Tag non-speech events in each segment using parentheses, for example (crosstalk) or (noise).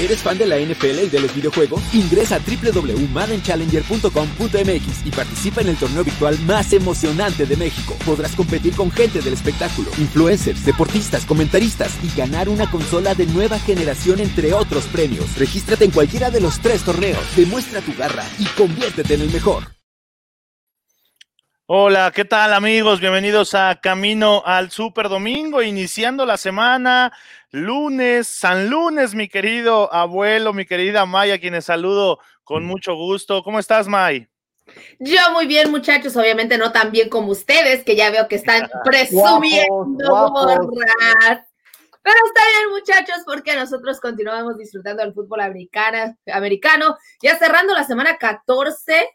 ¿Eres fan de la NFL y de los videojuegos? Ingresa a www.maddenchallenger.com.mx y participa en el torneo virtual más emocionante de México. Podrás competir con gente del espectáculo, influencers, deportistas, comentaristas y ganar una consola de nueva generación entre otros premios. Regístrate en cualquiera de los tres torneos, demuestra tu garra y conviértete en el mejor. Hola, ¿qué tal amigos? Bienvenidos a Camino al Super Domingo, iniciando la semana, lunes, San Lunes, mi querido abuelo, mi querida Maya, quienes saludo con mucho gusto. ¿Cómo estás, May? Yo muy bien, muchachos, obviamente no tan bien como ustedes, que ya veo que están (laughs) presumiendo borras. Pero está bien, muchachos, porque nosotros continuamos disfrutando del fútbol americano, americano. Ya cerrando la semana 14,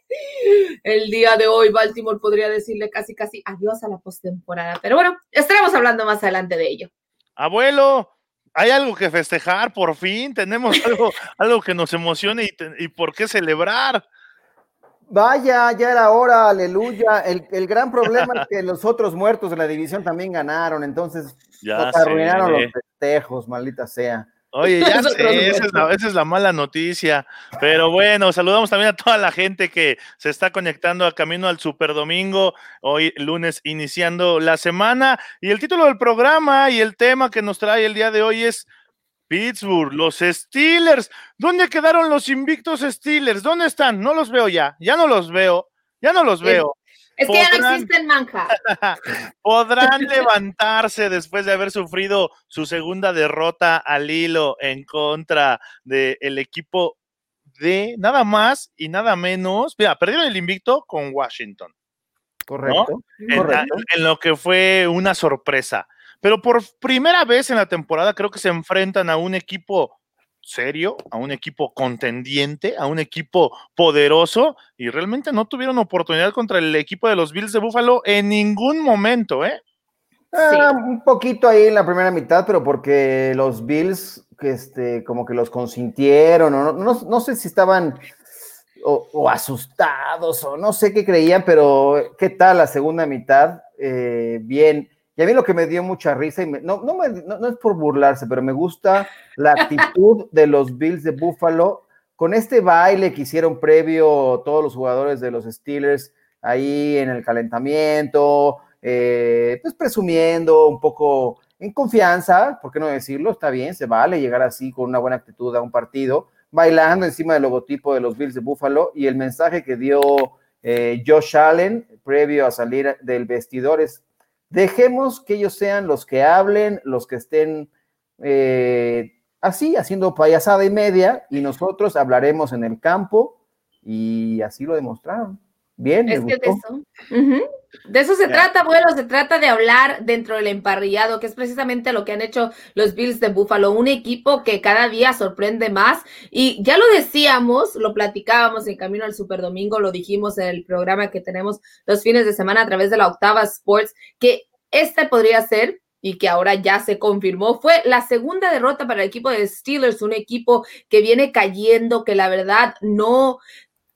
el día de hoy, Baltimore podría decirle casi, casi adiós a la postemporada. Pero bueno, estaremos hablando más adelante de ello. Abuelo, hay algo que festejar, por fin. Tenemos algo, (laughs) algo que nos emocione y, y por qué celebrar. Vaya, ya era hora, aleluya. El, el, gran problema es que los otros muertos de la división también ganaron, entonces ya nos arruinaron los festejos, maldita sea. Oye, ya (laughs) sé, esa es, la, esa es, la, mala noticia. Pero bueno, saludamos también a toda la gente que se está conectando a camino al Super Domingo, hoy lunes iniciando la semana. Y el título del programa y el tema que nos trae el día de hoy es Pittsburgh, los Steelers. ¿Dónde quedaron los invictos Steelers? ¿Dónde están? No los veo ya, ya no los veo, ya no los veo. Es, que ya no existen manja. (laughs) podrán (laughs) levantarse después de haber sufrido su segunda derrota al hilo en contra del equipo de nada más y nada menos. Mira, perdieron el invicto con Washington. Correcto. correcto. en lo que fue una sorpresa. Pero por primera vez en la temporada creo que se enfrentan a un equipo serio, a un equipo contendiente, a un equipo poderoso y realmente no tuvieron oportunidad contra el equipo de los Bills de Buffalo en ningún momento, ¿eh? Ah, un poquito ahí en la primera mitad, pero porque los Bills, que este, como que los consintieron, o no, no, sé si estaban o, asustados o no sé qué creían, pero ¿qué tal la segunda mitad? Eh, bien, y a mí lo que me dio mucha risa, y no, no, no, es por burlarse, pero me gusta la actitud de los Bills de Buffalo con este baile que hicieron previo todos los jugadores de los Steelers ahí en el calentamiento, eh, pues presumiendo un poco en confianza, ¿por qué no decirlo? Está bien, se vale llegar así con una buena actitud a un partido, bailando encima del logotipo de los Bills de Buffalo y el mensaje que dio eh, Josh Allen previo a salir del vestidor es Dejemos que ellos sean los que hablen, los que estén eh, así, haciendo payasada y media, y nosotros hablaremos en el campo, y así lo demostraron. Bien. Es que de eso. De eso se trata, abuelo, se trata de hablar dentro del emparrillado, que es precisamente lo que han hecho los Bills de Buffalo, un equipo que cada día sorprende más. Y ya lo decíamos, lo platicábamos en Camino al Super Domingo, lo dijimos en el programa que tenemos los fines de semana a través de la Octava Sports, que este podría ser y que ahora ya se confirmó, fue la segunda derrota para el equipo de Steelers, un equipo que viene cayendo, que la verdad no,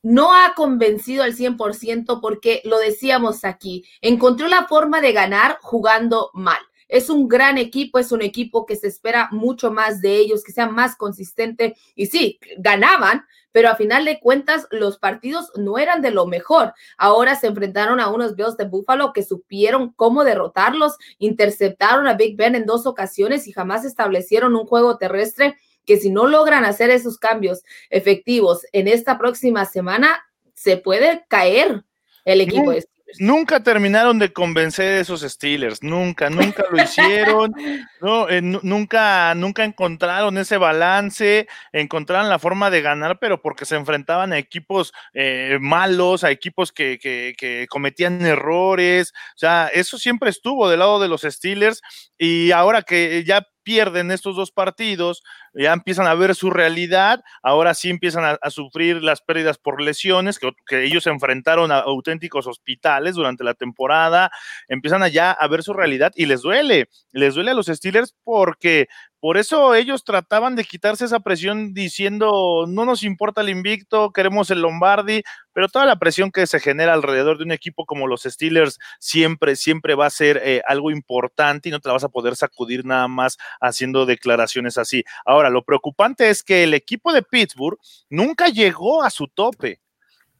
no ha convencido al 100% porque lo decíamos aquí, encontró la forma de ganar jugando mal. Es un gran equipo, es un equipo que se espera mucho más de ellos, que sea más consistente. Y sí, ganaban, pero a final de cuentas los partidos no eran de lo mejor. Ahora se enfrentaron a unos Bills de Buffalo que supieron cómo derrotarlos, interceptaron a Big Ben en dos ocasiones y jamás establecieron un juego terrestre que si no logran hacer esos cambios efectivos en esta próxima semana, se puede caer el equipo de Nunca terminaron de convencer a esos Steelers, nunca, nunca lo hicieron, (laughs) no, eh, nunca, nunca encontraron ese balance, encontraron la forma de ganar, pero porque se enfrentaban a equipos eh, malos, a equipos que, que, que, cometían errores, o sea, eso siempre estuvo del lado de los Steelers y ahora que ya pierden estos dos partidos, ya empiezan a ver su realidad, ahora sí empiezan a, sufrir las pérdidas por lesiones, que, ellos enfrentaron a auténticos hospitales durante la temporada, empiezan allá a ver su realidad y les duele, les duele a los Steelers porque por eso ellos trataban de quitarse esa presión diciendo, no nos importa el invicto, queremos el Lombardi, pero toda la presión que se genera alrededor de un equipo como los Steelers siempre, siempre va a ser eh, algo importante y no te la vas a poder sacudir nada más haciendo declaraciones así. Ahora, lo preocupante es que el equipo de Pittsburgh nunca llegó a su tope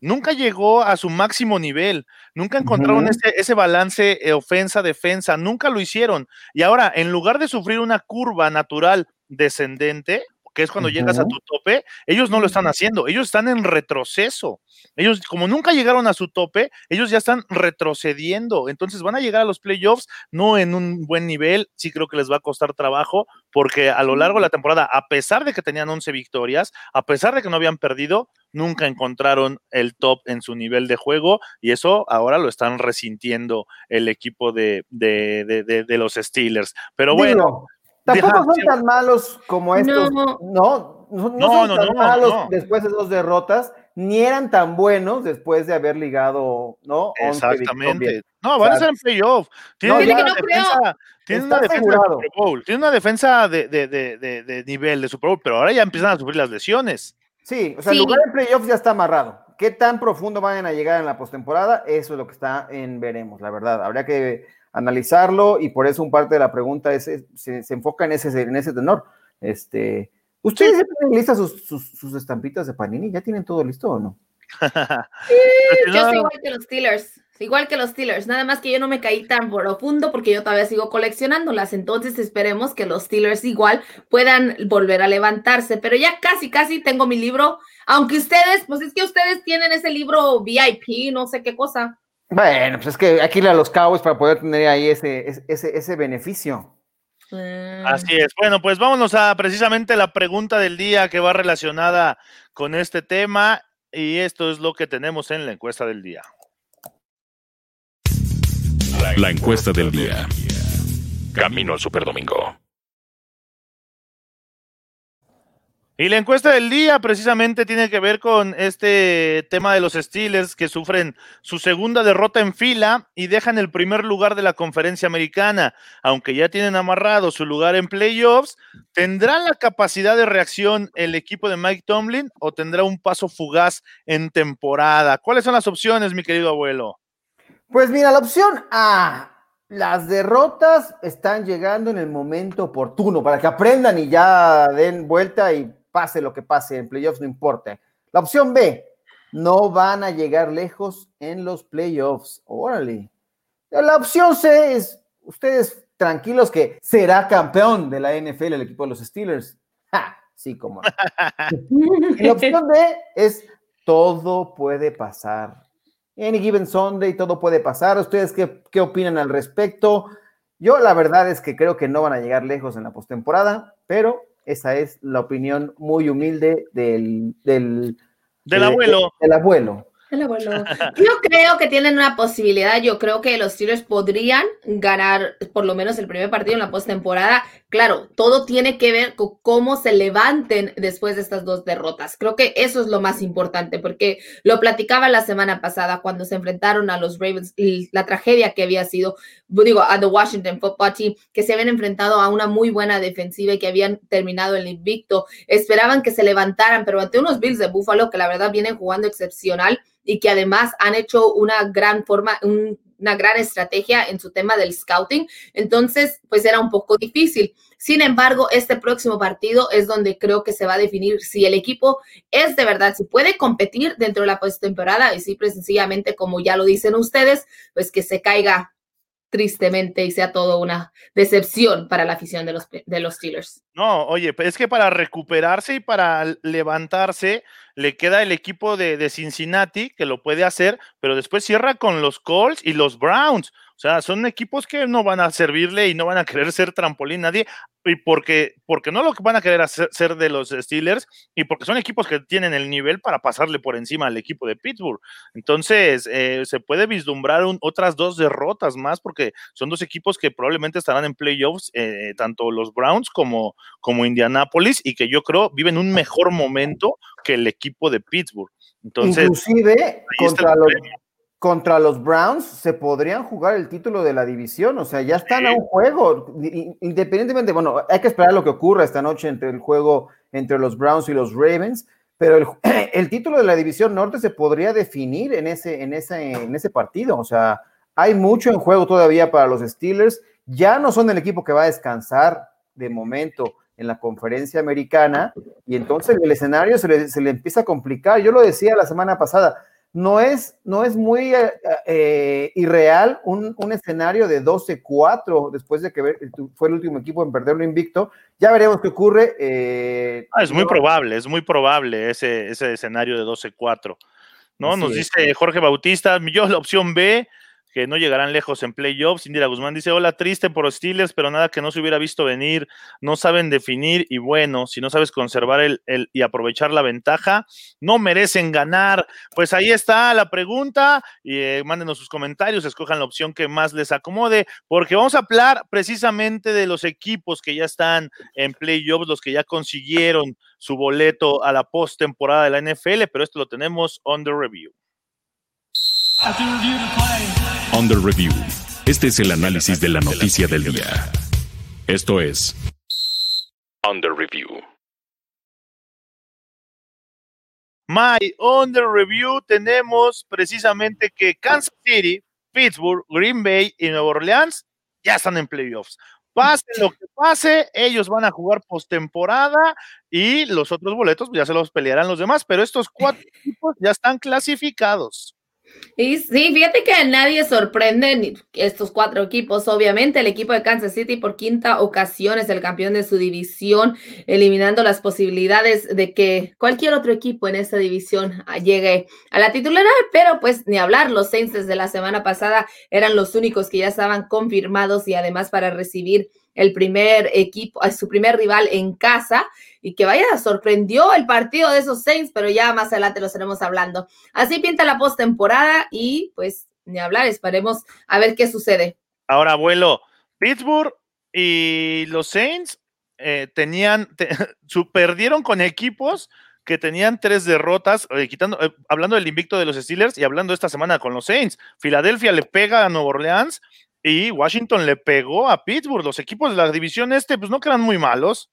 nunca llegó a su máximo nivel, nunca encontraron ese, ese, balance eh, ofensa-defensa, nunca lo hicieron. Y ahora, en lugar de sufrir una curva natural descendente, que es cuando llegas a tu tope, ellos no lo están haciendo, ellos están en retroceso. Ellos, como nunca llegaron a su tope, ellos ya están retrocediendo. Entonces van a llegar a los playoffs no en un buen nivel, sí creo que les va a costar trabajo, porque a lo largo de la temporada, a pesar de que tenían 11 victorias, a pesar de que no habían perdido, nunca encontraron el top en su nivel de juego y eso ahora lo están resintiendo el equipo de, de, de, los Steelers. Pero bueno. Tampoco son tan malos como estos. No, no, no, son tan malos después de dos derrotas, ni eran tan buenos después de haber ligado, ¿no? Exactamente. No, van a ser en playoff. Tienen una defensa, tienen una defensa de Super Bowl, tienen una defensa de, de, de, de, nivel de Super Bowl, pero ahora ya empiezan a sufrir las lesiones. Sí, o sea, el lugar en playoffs ya está amarrado. ¿Qué tan profundo vayan a llegar en la postemporada? Eso es lo que está en veremos, la verdad. Habría que analizarlo y por eso un parte de la pregunta es, se, enfoca en ese, en ese tenor. Este, ¿Ustedes ya tienen listas sus, estampitas de Panini? ¿Ya tienen todo listo o no? (laughs) yo soy igual que los Steelers, igual que los Steelers, nada más que yo no me caí tan profundo porque yo todavía sigo coleccionándolas, entonces esperemos que los Steelers igual puedan volver a levantarse, pero ya casi, casi tengo mi libro, aunque ustedes, pues es que ustedes tienen ese libro VIP, no sé qué cosa. Bueno, pues es que hay que ir a los Cowboys para poder tener ahí ese, ese, ese beneficio. Mm. Así es. Bueno, pues vámonos a precisamente la pregunta del día que va relacionada con este tema y esto es lo que tenemos en la encuesta del día. La encuesta del día. Camino al Superdomingo. Y la encuesta del día precisamente tiene que ver con este tema de los Steelers que sufren su segunda derrota en fila y dejan el primer lugar de la conferencia americana. Aunque ya tienen amarrado su lugar en playoffs, ¿tendrá la capacidad de reacción el equipo de Mike Tomlin o tendrá un paso fugaz en temporada? ¿Cuáles son las opciones, mi querido abuelo? Pues mira, la opción A, las derrotas están llegando en el momento oportuno para que aprendan y ya den vuelta y pase lo que pase en playoffs, no importa. La opción B, no van a llegar lejos en los playoffs. Órale. La opción C es, ustedes tranquilos que será campeón de la NFL el equipo de los Steelers. Sí, como no. (laughs) la opción D es, todo puede pasar. Any given Sunday, todo puede pasar. ¿Ustedes qué, qué opinan al respecto? Yo la verdad es que creo que no van a llegar lejos en la postemporada, pero esa es la opinión muy humilde del, del, del abuelo. del abuelo. (laughs) Yo creo que tienen una posibilidad. Yo creo que los Steelers podrían ganar por lo menos el primer partido en la postemporada. Claro, todo tiene que ver con cómo se levanten después de estas dos derrotas. Creo que eso es lo más importante, porque lo platicaba la semana pasada cuando se enfrentaron a los Ravens y la tragedia que había sido, digo, a The Washington Football Team, que se habían enfrentado a una muy buena defensiva y que habían terminado el invicto. Esperaban que se levantaran, pero ante unos Bills de Buffalo que la verdad vienen jugando excepcional y que además han hecho una gran forma, una gran estrategia en su tema del scouting. Entonces, pues era un poco difícil. Sin embargo, este próximo partido es donde creo que se va a definir si el equipo es de verdad, si puede competir dentro de la postemporada y si sencillamente, como ya lo dicen ustedes, pues que se caiga tristemente y sea todo una decepción para la afición de los, de los Steelers. No, oye, es que para recuperarse y para levantarse le queda el equipo de, de Cincinnati que lo puede hacer, pero después cierra con los Colts y los Browns. O sea, son equipos que no van a servirle y no van a querer ser trampolín nadie, y porque, porque no lo que van a querer hacer ser de los Steelers, y porque son equipos que tienen el nivel para pasarle por encima al equipo de Pittsburgh. Entonces, eh, se puede vislumbrar otras dos derrotas más, porque son dos equipos que probablemente estarán en playoffs, eh, tanto los Browns como, como Indianapolis, y que yo creo viven un mejor momento que el equipo de Pittsburgh. Entonces, Inclusive, contra los, contra los Browns se podrían jugar el título de la división, o sea, ya están a un juego, independientemente, bueno, hay que esperar lo que ocurra esta noche entre el juego entre los Browns y los Ravens, pero (clears throat) el, título de la división norte se podría definir en ese, en, ese, en ese partido, o sea, hay mucho en juego todavía para los Steelers, ya no son el equipo que va a descansar de momento, en la conferencia americana y entonces el escenario se le, se le empieza a complicar. Yo lo decía la semana pasada, no es, no es muy eh, eh, irreal un, un, escenario de 12-4 después de que fue el último equipo en perderlo invicto. Ya veremos qué ocurre. Eh, ah, es muy probable, es muy probable ese, ese escenario de 12-4. ¿no? Nos dice Jorge Bautista, yo la opción B, que no llegarán lejos en playoffs. Indira Guzmán dice, hola, triste por Steelers, pero nada que no se hubiera visto venir, no saben definir y bueno, si no sabes conservar el, el, y aprovechar la ventaja, no merecen ganar. Pues ahí está la pregunta y eh, mándenos sus comentarios, escojan la opción que más les acomode, porque vamos a hablar precisamente de los equipos que ya están en playoffs, los que ya consiguieron su boleto a la postemporada de la NFL, pero esto lo tenemos on the review. Under Review. Este es el análisis de la noticia del día. Esto es Under Review. My Under Review tenemos precisamente que Kansas City, Pittsburgh, Green Bay y Nueva Orleans ya están en playoffs. Pase lo que pase, ellos van a jugar postemporada y los otros boletos ya se los pelearán los demás, pero estos cuatro equipos ya están clasificados. Y sí, fíjate que nadie sorprenden estos cuatro equipos. Obviamente, el equipo de Kansas City por quinta ocasión es el campeón de su división, eliminando las posibilidades de que cualquier otro equipo en esta división llegue a la titularidad. Pero pues ni hablar, los Saints desde la semana pasada eran los únicos que ya estaban confirmados y además para recibir el primer equipo, su primer rival en casa y que vaya, sorprendió el partido de esos Saints, pero ya más adelante lo estaremos hablando. Así pinta la postemporada y pues ni hablar, esperemos a ver qué sucede. Ahora, abuelo, Pittsburgh y los Saints eh, tenían, (laughs) perdieron con equipos que tenían tres derrotas, eh, quitando, eh, hablando del invicto de los Steelers y hablando esta semana con los Saints. Filadelfia le pega a Nueva Orleans y Washington le pegó a Pittsburgh. Los equipos de la división este, pues no quedan muy malos.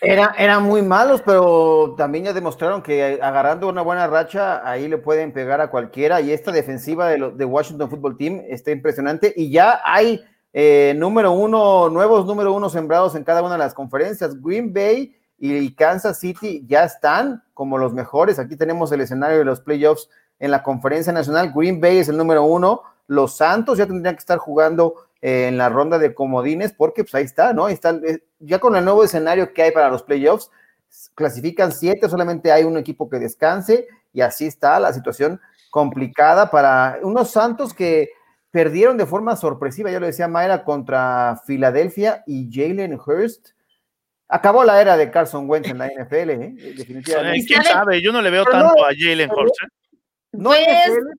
Era, eran muy malos, pero también ya demostraron que agarrando una buena racha, ahí le pueden pegar a cualquiera. Y esta defensiva de, de Washington Football Team está impresionante. Y ya hay eh, número uno, nuevos número uno sembrados en cada una de las conferencias. Green Bay y Kansas City ya están como los mejores. Aquí tenemos el escenario de los playoffs en la conferencia nacional. Green Bay es el número uno los Santos ya tendrían que estar jugando eh, en la ronda de comodines, porque pues ahí está, ¿no? Ahí está, eh, ya con el nuevo escenario que hay para los playoffs, clasifican siete, solamente hay un equipo que descanse, y así está la situación complicada para unos Santos que perdieron de forma sorpresiva, ya lo decía Mayra, contra Filadelfia y Jalen Hurst. Acabó la era de Carson Wentz en la NFL, ¿eh? definitivamente. ¿Quién sabe? Yo no le veo tanto a Jalen Hurst. No pues,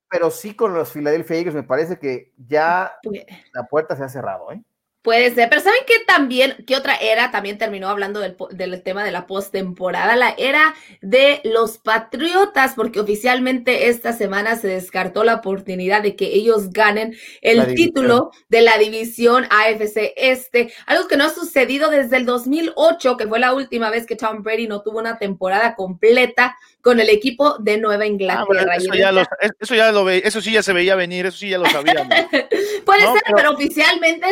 pero sí con los Philadelphia Eagles me parece que ya pues la puerta se ha cerrado, ¿eh? Puede ser, pero ¿saben qué también, qué otra era? También terminó hablando del, del tema de la postemporada, la era de los Patriotas, porque oficialmente esta semana se descartó la oportunidad de que ellos ganen el título de la división AFC Este, algo que no ha sucedido desde el 2008, que fue la última vez que Tom Brady no tuvo una temporada completa con el equipo de Nueva Inglaterra. Ah, eso, ya lo, eso, ya lo ve, eso sí ya se veía venir, eso sí ya lo sabíamos. (laughs) Puede ser, pero, oficialmente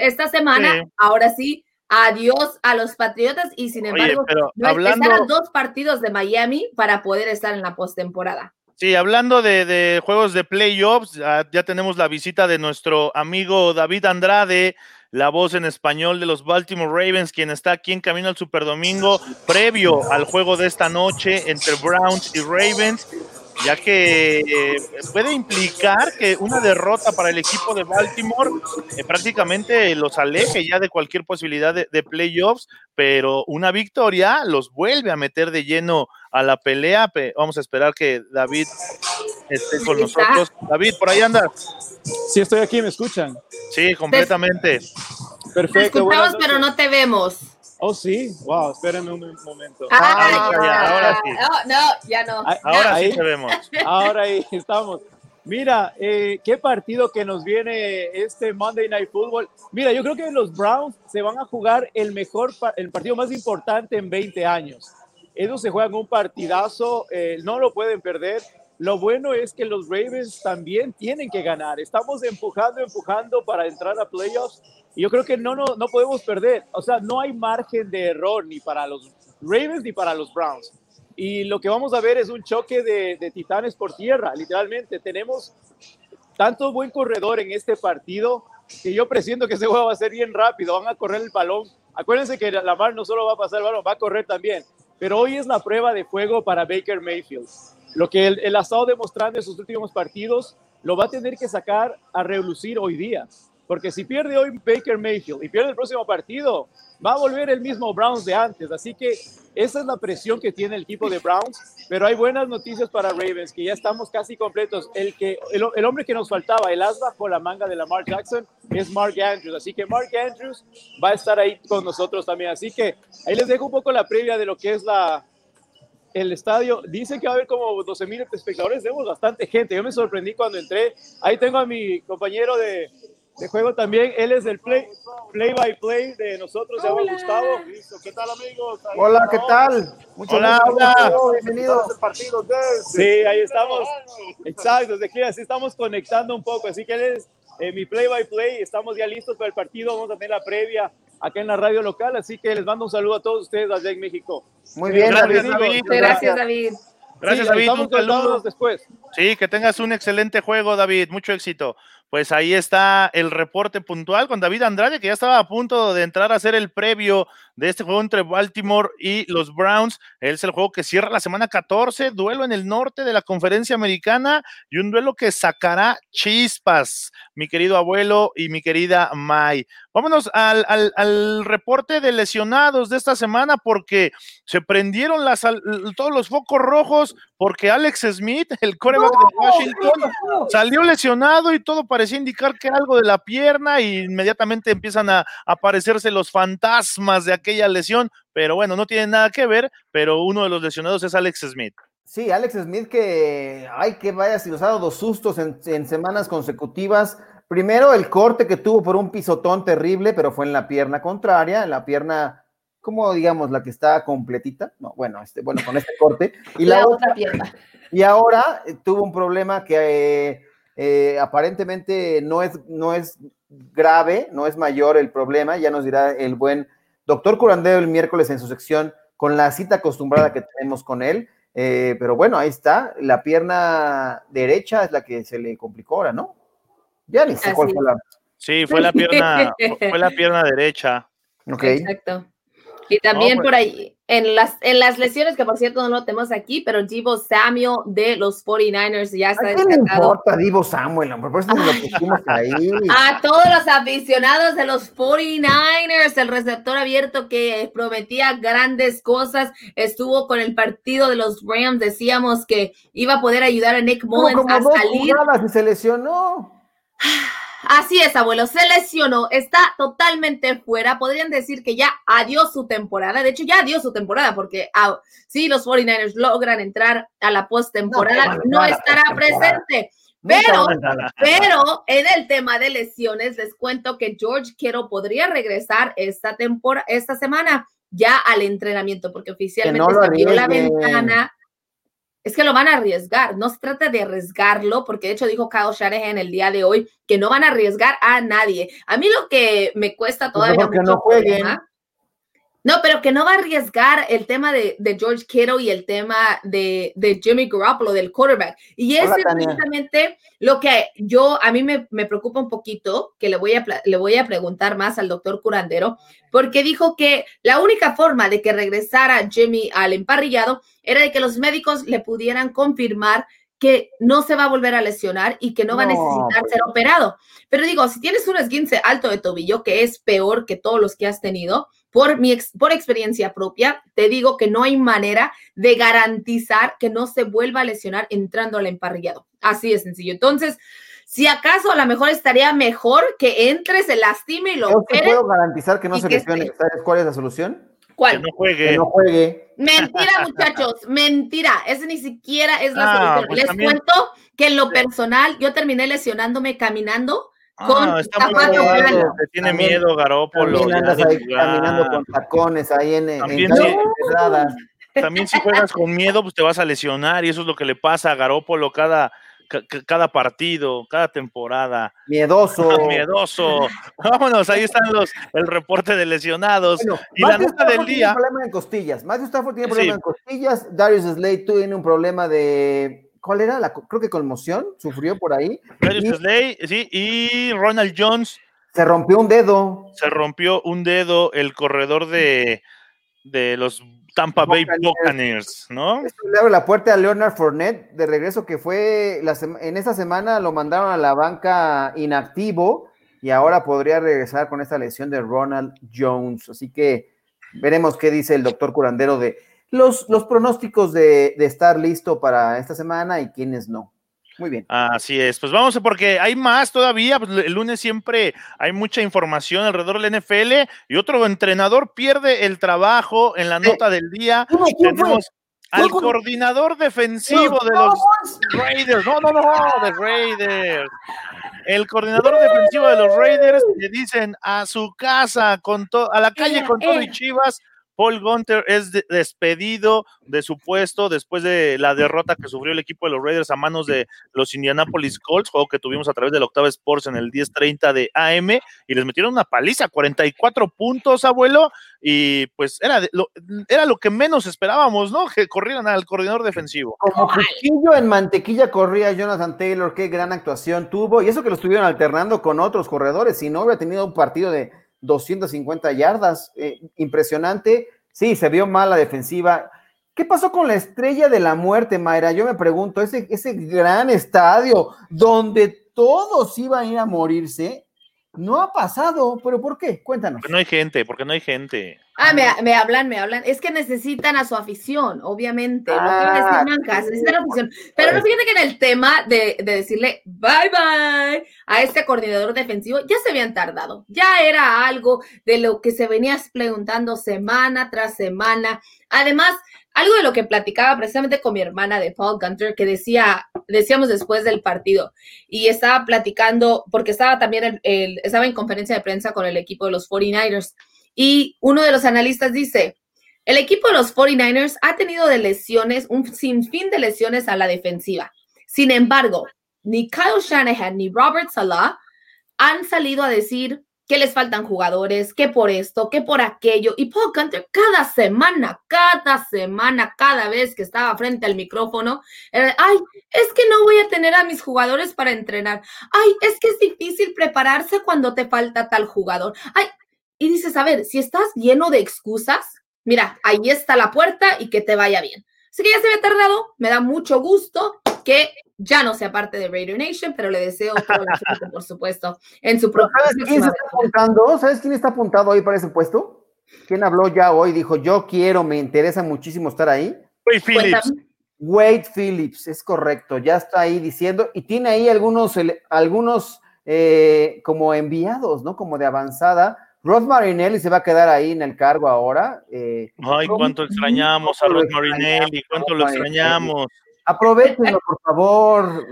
esta semana, ahora sí, adiós a los Patriotas y sin embargo, no hablando... dos partidos de Miami para poder estar en la postemporada. Sí, hablando de, juegos de playoffs, ya, tenemos la visita de nuestro amigo David Andrade, la voz en español de los Baltimore Ravens, quien está aquí en camino al Superdomingo, previo al juego de esta noche entre Browns y Ravens ya que eh, puede implicar que una derrota para el equipo de Baltimore eh, prácticamente los aleje ya de cualquier posibilidad de, playoffs, pero una victoria los vuelve a meter de lleno a la pelea. Vamos a esperar que David esté con nosotros. David, por ahí andas. Sí, estoy aquí, ¿me escuchan? Sí, completamente. Perfecto. Te escuchamos, pero no te vemos. Oh, sí, wow, espérenme un momento. Ah, ahora sí. No, no, ya no. Ahora sí te vemos. Ahora ahí estamos. Mira, eh, qué partido que nos viene este Monday Night Football. Mira, yo creo que los Browns se van a jugar el mejor, el partido más importante en 20 años. Ellos se juegan un partidazo, eh, no lo pueden perder. lo bueno es que los Ravens también tienen que ganar. Estamos empujando, empujando para entrar a playoffs. Yo creo que no, no, no podemos perder. O sea, no hay margen de error ni para los Ravens ni para los Browns. Y lo que vamos a ver es un choque de, de titanes por tierra, literalmente. Tenemos tanto buen corredor en este partido que yo presiento que ese juego va a ser bien rápido. Van a correr el balón. Acuérdense que Lamar no solo va a pasar el balón, va a correr también. Pero hoy es la prueba de fuego para Baker Mayfield. Lo que él, ha estado demostrando en sus últimos partidos lo va a tener que sacar a relucir hoy día. Porque si pierde hoy Baker Mayfield y pierde el próximo partido, va a volver el mismo Browns de antes. Así que esa es la presión que tiene el equipo de Browns. Pero hay buenas noticias para Ravens, que ya estamos casi completos. El, que, el, hombre que nos faltaba, el as bajo la manga de Lamar Jackson, es Mark Andrews. Así que Mark Andrews va a estar ahí con nosotros también. Así que ahí les dejo un poco la previa de lo que es la, el estadio, dice que va a haber como 12 mil espectadores, tenemos bastante gente. Yo me sorprendí cuando entré. Ahí tengo a mi compañero de, de juego también. Él es el play, play by play de nosotros, se llama Gustavo. ¿Qué tal, amigos? hola, ¿qué tal? Muchas hola, hola. Bienvenidos. Partido sí, ahí estamos. Exacto, desde aquí así estamos conectando un poco. Así que él es eh, mi play by play. Estamos ya listos para el partido. Vamos a tener la previa acá en la radio local. Así que les mando un saludo a todos ustedes allá en México. Muy bien, gracias, David. Gracias, David. Gracias, David. Un saludo. después. Sí, que tengas un excelente juego, David. Mucho éxito. Pues ahí está el reporte puntual con David Andrade, que ya estaba a punto de entrar a hacer el previo de este juego entre Baltimore y los Browns. Es el juego que cierra la semana 14, duelo en el norte de la conferencia americana y un duelo que sacará chispas, mi querido abuelo y mi querida Mai. Vámonos al, al, reporte de lesionados de esta semana porque se prendieron las, todos los focos rojos porque Alex Smith, el coreback de Washington, salió lesionado y todo parecía indicar que algo de la pierna y inmediatamente empiezan a aparecerse los fantasmas de aquella lesión, pero bueno, no tiene nada que ver, pero uno de los lesionados es Alex Smith. Sí, Alex Smith que, ay, que vaya, si nos ha dado dos sustos en, en semanas consecutivas, Primero, el corte que tuvo por un pisotón terrible, pero fue en la pierna contraria, en la pierna, como digamos, la que está completita. No, bueno, este, bueno, con este corte. Y la, otra pierna. Y ahora eh, tuvo un problema que eh, eh, aparentemente no es, no es grave, no es mayor el problema, ya nos dirá el buen doctor Curandero el miércoles en su sección con la cita acostumbrada que tenemos con él. pero bueno, ahí está, la pierna derecha es la que se le complicó ahora, ¿no? Ya ni sé cuál fue la. Sí, fue la pierna, (laughs) fue la pierna derecha. Okay. Exacto. Y también pues por ahí, en las, en las lesiones, que por cierto no lo tenemos aquí, pero Divo Samuel de los 49ers ya está ¿A qué importa Divo Samuel? Por eso lo pusimos (laughs) ahí. A todos los aficionados de los 49ers, el receptor abierto que prometía grandes cosas, estuvo con el partido de los Rams, decíamos que iba a poder ayudar a Nick Mullens a salir. y se lesionó. (sighs) (laughs) Así es, abuelo, se lesionó, está totalmente fuera. Podrían decir que ya adiós su temporada. De hecho, ya adiós su temporada, porque ah, si los 49ers logran entrar a la postemporada, no, estará presente. Pero, pero en el tema de lesiones, les cuento que George Quiero podría regresar esta temporada, esta semana ya al entrenamiento, porque oficialmente se abrió la ventana es que lo van a arriesgar. No se trata de arriesgarlo, porque de hecho dijo Kyle Shanahan el día de hoy que no van a arriesgar a nadie. A mí lo que me cuesta pues todavía mucho no jueguen. No, pero que no va a arriesgar el tema de, George Kittle y el tema de, Jimmy Garoppolo, del quarterback. Y es precisamente lo que yo, a mí me, preocupa un poquito, que le voy, a, le voy a preguntar más al doctor Curandero, porque dijo que la única forma de que regresara Jimmy al emparrillado era de que los médicos le pudieran confirmar que no se va a volver a lesionar y que no, va a necesitar pues. ser operado. Pero digo, si tienes un esguince alto de tobillo, que es peor que todos los que has tenido, por, mi por experiencia propia, te digo que no hay manera de garantizar que no se vuelva a lesionar entrando al emparrillado. Así de sencillo. Entonces, si acaso a lo mejor estaría mejor que entres, se lastime y lo Yo puedo garantizar que no se lesione. ¿Sabes cuál es la solución? ¿Cuál? Que no juegue. Que no juegue. Mentira, muchachos, mentira. Ese ni siquiera es la ah, solución. Pues Les cuento que en lo personal, yo terminé lesionándome caminando con ah, está tiene miedo Garópolo. También andas ahí caminando con tacones ahí en, en, también si juegas con miedo, pues te vas a lesionar y eso es lo que le pasa a Garópolo cada, cada partido, cada temporada. Miedoso. (laughs) Miedoso. Vámonos, ahí están los el reporte de lesionados. y la nota del día. Tiene problema en costillas. Matthew Stafford tiene problema en costillas. Darius Slade tiene un problema de. ¿Cuál era? La, creo que conmoción. Sufrió por ahí. Slade, sí. Y Ronald Jones. Se rompió un dedo. Se rompió un dedo el corredor de, de los Tampa Bay Buccaneers, ¿no? Esto le abre la puerta a Leonard Fournette de regreso, que fue la en esta semana lo mandaron a la banca inactivo y ahora podría regresar con esta lesión de Ronald Jones. Así que veremos qué dice el doctor curandero de los, los pronósticos de, de estar listo para esta semana y quiénes no. Muy bien. Así es. Pues vamos, porque hay más todavía. Pues el lunes siempre hay mucha información alrededor del NFL y otro entrenador pierde el trabajo en la nota del día. Tenemos al coordinador defensivo de los Raiders. No, no, no, de Raiders. El coordinador defensivo de los Raiders le dicen a su casa, con a la calle con todo y Chivas, Paul Gunter es despedido de su puesto después de la derrota que sufrió el equipo de los Raiders a manos de los Indianapolis Colts, juego que tuvimos a través del Octava Sports en el 10:30 de AM, y les metieron una paliza, 44 puntos, abuelo, y pues era lo, era lo que menos esperábamos, ¿no? Que corrieran al coordinador defensivo. Como cuchillo en mantequilla corría Jonathan Taylor, qué gran actuación tuvo, y eso que lo estuvieron alternando con otros corredores, si no hubiera tenido un partido de 250 yardas, eh, impresionante. Sí, se vio mal la defensiva. ¿Qué pasó con la estrella de la muerte, Mayra? Yo me pregunto, ese, ese gran estadio donde todos iban a ir a morirse, no ha pasado, pero ¿por qué? Cuéntanos. Porque no hay gente, porque no hay gente. Ah, me, me, hablan, me hablan. Es que necesitan a su afición, obviamente. Ah, necesitan afición. Pero no fíjate que en el tema de, de, decirle bye bye a este coordinador defensivo, ya se habían tardado. Ya era algo de lo que se venía preguntando semana tras semana. Además, algo de lo que platicaba precisamente con mi hermana de Paul Gunter, que decía, decíamos después del partido, y estaba platicando, porque estaba también, el, estaba en conferencia de prensa con el equipo de los 49ers, y uno de los analistas dice, el equipo de los 49ers ha tenido de lesiones, un sinfín de lesiones a la defensiva. Sin embargo, ni Kyle Shanahan ni Robert Salah han salido a decir, que les faltan jugadores, que por esto, que por aquello. Y Paul Gunter cada semana, cada semana, cada vez que estaba frente al micrófono, era, ay, es que no voy a tener a mis jugadores para entrenar. Ay, es que es difícil prepararse cuando te falta tal jugador. Ay, y dices, a ver, si estás lleno de excusas, mira, ahí está la puerta y que te vaya bien. Así que ya se ve tardado, me da mucho gusto que ya no sea parte de Radio Nation, pero le deseo todo la suerte, por supuesto, en su propio. ¿Sabes quién está apuntando? ¿Sabes quién está apuntado hoy para ese puesto? ¿Quién habló ya hoy? Dijo, yo quiero, me interesa muchísimo estar ahí. Wade Phillips. Wade Phillips, es correcto, ya está ahí diciendo, y tiene ahí algunos, algunos eh, como enviados, ¿no? Como de avanzada. Ross Marinelli se va a quedar ahí en el cargo ahora. Eh, Ay, cuánto extrañamos a Ross Marinelli, cuánto lo extrañamos. Aprovechenlo, (laughs) por favor.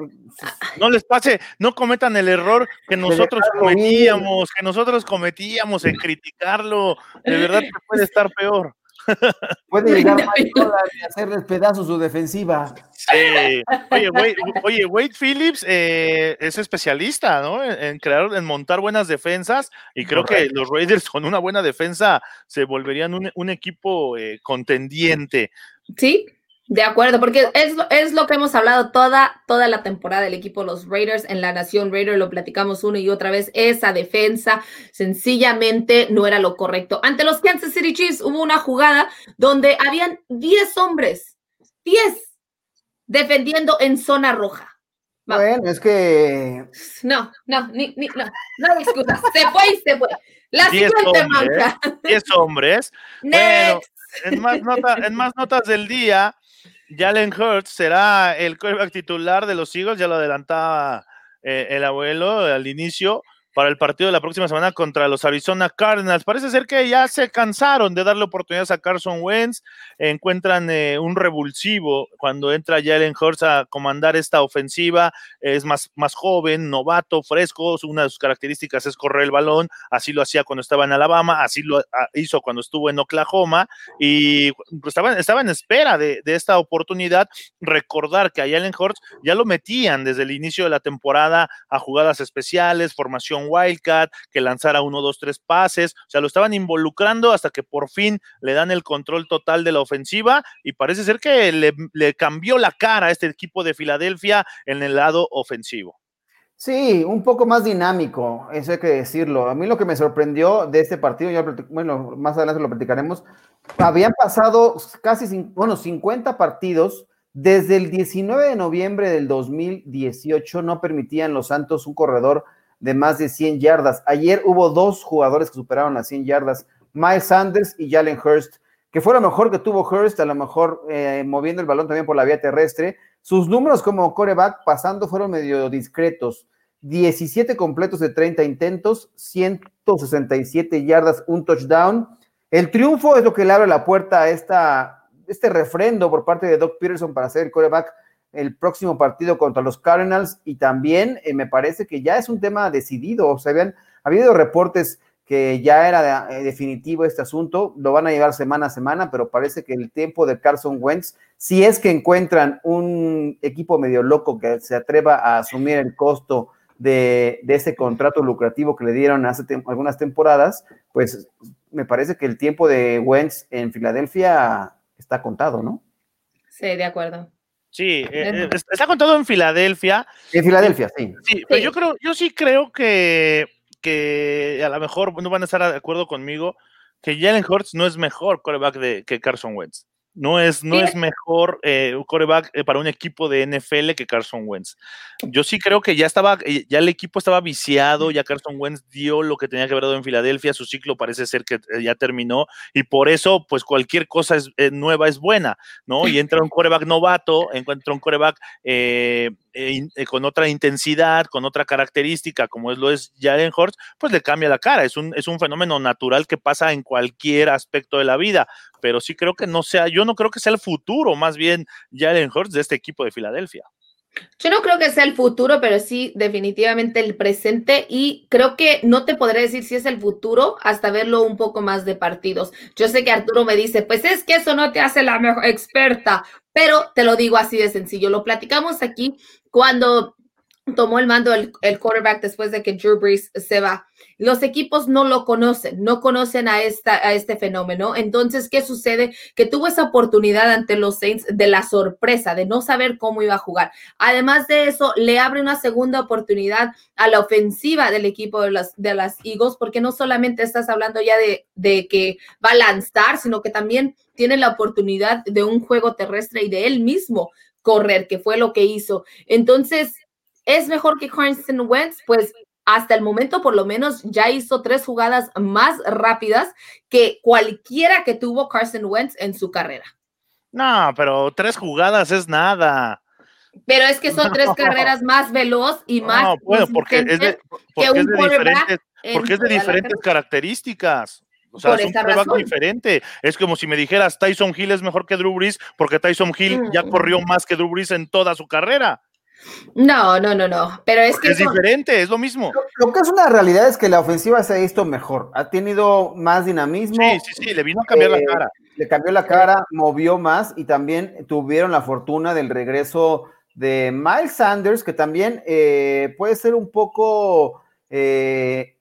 No les pase, no cometan el error que nosotros cometíamos, que nosotros cometíamos en criticarlo. De verdad que puede estar peor. (laughs) Puede llegar a hacerles pedazos su defensiva. Sí. Oye, Wade, oye, Wade Phillips eh, es especialista, ¿no? En, crear, en montar buenas defensas y creo que los Raiders con una buena defensa se volverían un, equipo eh, contendiente. Sí, de acuerdo, porque es, es lo que hemos hablado toda, toda la temporada del equipo los Raiders en la Nación Raider, lo platicamos una y otra vez, esa defensa sencillamente no era lo correcto. Ante los Kansas City Chiefs hubo una jugada donde habían 10 hombres, 10 defendiendo en zona roja. Bueno, es que... No, no, ni, ni, no, no hay excusas, se fue y se fue. La siguiente manca. 10 hombres. Bueno, en más, nota, en más notas del día, Jalen Hurts será el quarterback titular de los Eagles, ya lo adelantaba eh, el abuelo al inicio, para el partido de la próxima semana contra los Arizona Cardinals. Parece ser que ya se cansaron de darle oportunidades a Carson Wentz, encuentran eh, un revulsivo cuando entra Jalen Hurts a comandar esta ofensiva, es más, más joven, novato, fresco, una de sus características es correr el balón, así lo hacía cuando estaba en Alabama, así lo ah, hizo cuando estuvo en Oklahoma. Y pues, estaba, estaba en espera de, de esta oportunidad. Recordar que a Jalen Hurts ya lo metían desde el inicio de la temporada a jugadas especiales, formación Wildcat, que lanzara uno, dos, tres pases, o sea, lo estaban involucrando hasta que por fin le dan el control total de la ofensiva y parece ser que le, cambió la cara a este equipo de Filadelfia en el lado ofensivo. Sí, un poco más dinámico, eso hay que decirlo. A mí lo que me sorprendió de este partido, ya, bueno, más adelante lo platicaremos, habían pasado casi, bueno, 50 partidos desde el 19 de noviembre del 2018, no permitían los Santos un corredor de más de 100 yardas. Ayer hubo dos jugadores que superaron las 100 yardas, Miles Sanders y Jalen Hurst, que fue lo mejor que tuvo Hurst, a lo mejor eh, moviendo el balón también por la vía terrestre. Sus números como coreback pasando fueron medio discretos. 17 completos de 30 intentos, 167 yardas, un touchdown. El triunfo es lo que le abre la puerta a esta, este refrendo por parte de Doc Peterson para ser el coreback el próximo partido contra los Cardinals y también eh, me parece que ya es un tema decidido. O sea, habían habido reportes que ya era eh, definitivo este asunto, lo van a llevar semana a semana, pero parece que el tiempo de Carson Wentz, si es que encuentran un equipo medio loco que se atreva a asumir el costo de, ese contrato lucrativo que le dieron hace algunas temporadas, pues me parece que el tiempo de Wentz en Filadelfia está contado, ¿no? Sí, de acuerdo. Sí, eh, está contado en Filadelfia. En Filadelfia, sí. Sí, pero yo creo, yo sí creo que, que a lo mejor no van a estar de acuerdo conmigo que Jalen Hurts no es mejor quarterback de, que Carson Wentz. No es, no es mejor eh, un coreback eh, para un equipo de NFL que Carson Wentz. Yo sí creo que ya estaba, eh, ya el equipo estaba viciado, ya Carson Wentz dio lo que tenía que haber dado en Filadelfia, su ciclo parece ser que ya terminó y por eso, pues cualquier cosa es, nueva es buena, ¿no? Y entra un coreback novato, encuentra un coreback con otra intensidad, con otra característica, como es lo es Jalen Hurts, pues le cambia la cara. Es un, es un fenómeno natural que pasa en cualquier aspecto de la vida pero sí creo que no sea, yo no creo que sea el futuro, más bien Jalen Hurts de este equipo de Filadelfia. Yo no creo que sea el futuro, pero sí definitivamente el presente y creo que no te podré decir si es el futuro hasta verlo un poco más de partidos. Yo sé que Arturo me dice, pues es que eso no te hace la mejor experta, pero te lo digo así de sencillo. Lo platicamos aquí cuando tomó el mando el, quarterback después de que Drew Brees se va. Los equipos no lo conocen, no conocen a, esta, a este fenómeno. Entonces, ¿qué sucede? Que tuvo esa oportunidad ante los Saints de la sorpresa, de no saber cómo iba a jugar. Además de eso, le abre una segunda oportunidad a la ofensiva del equipo de las, de las Eagles, porque no solamente estás hablando ya de, de que va a lanzar, sino que también tiene la oportunidad de un juego terrestre y de él mismo correr, que fue lo que hizo. Entonces, ¿es mejor que Carson Wentz? Pues hasta el momento por lo menos ya hizo tres jugadas más rápidas que cualquiera que tuvo Carson Wentz en su carrera. No, pero tres jugadas es nada. Pero es que son tres (laughs) carreras más veloz y más. No, bueno, porque es de, porque es de diferentes, porque es de diferentes características. O sea, es un quarterback diferente. Es como si me dijeras Tyson Hill es mejor que Drew Brees porque Tyson Hill ya mm. corrió más que Drew Brees en toda su carrera. No, no, no, no. Pero es que. Es diferente, es lo mismo. Lo, que es una realidad es que la ofensiva se ha visto mejor. Ha tenido más dinamismo. Sí, sí, sí, le vino a cambiar la eh, cara. Le cambió la cara, movió más y también tuvieron la fortuna del regreso de Miles Sanders, que también eh, puede ser un poco eh,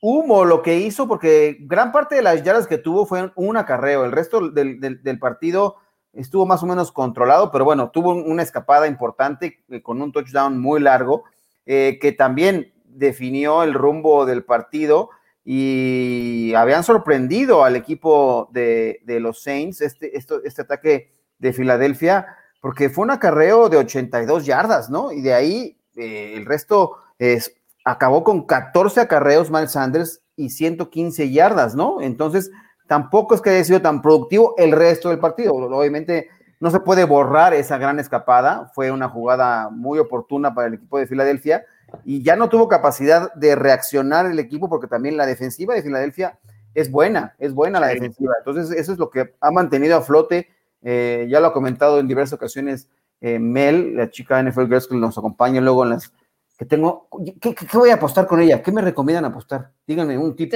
humo lo que hizo, porque gran parte de las yardas que tuvo fue un acarreo. El resto del, del partido estuvo más o menos controlado, pero bueno, tuvo una escapada importante eh, con un touchdown muy largo, eh, que también definió el rumbo del partido y habían sorprendido al equipo de, los Saints este, este ataque de Filadelfia, porque fue un acarreo de 82 yardas, ¿no? Y de ahí eh, el resto es, acabó con 14 acarreos Miles Sanders y 115 yardas, ¿no? Entonces, tampoco es que haya sido tan productivo el resto del partido. Obviamente no se puede borrar esa gran escapada, fue una jugada muy oportuna para el equipo de Filadelfia y ya no tuvo capacidad de reaccionar el equipo porque también la defensiva de Filadelfia es buena, es buena la defensiva. Entonces, eso es lo que ha mantenido a flote. Eh, ya lo ha comentado en diversas ocasiones eh, Mel, la chica NFL Girls que nos acompaña luego en las que tengo. ¿qué, voy a apostar con ella? ¿Qué me recomiendan apostar? Díganme un tip.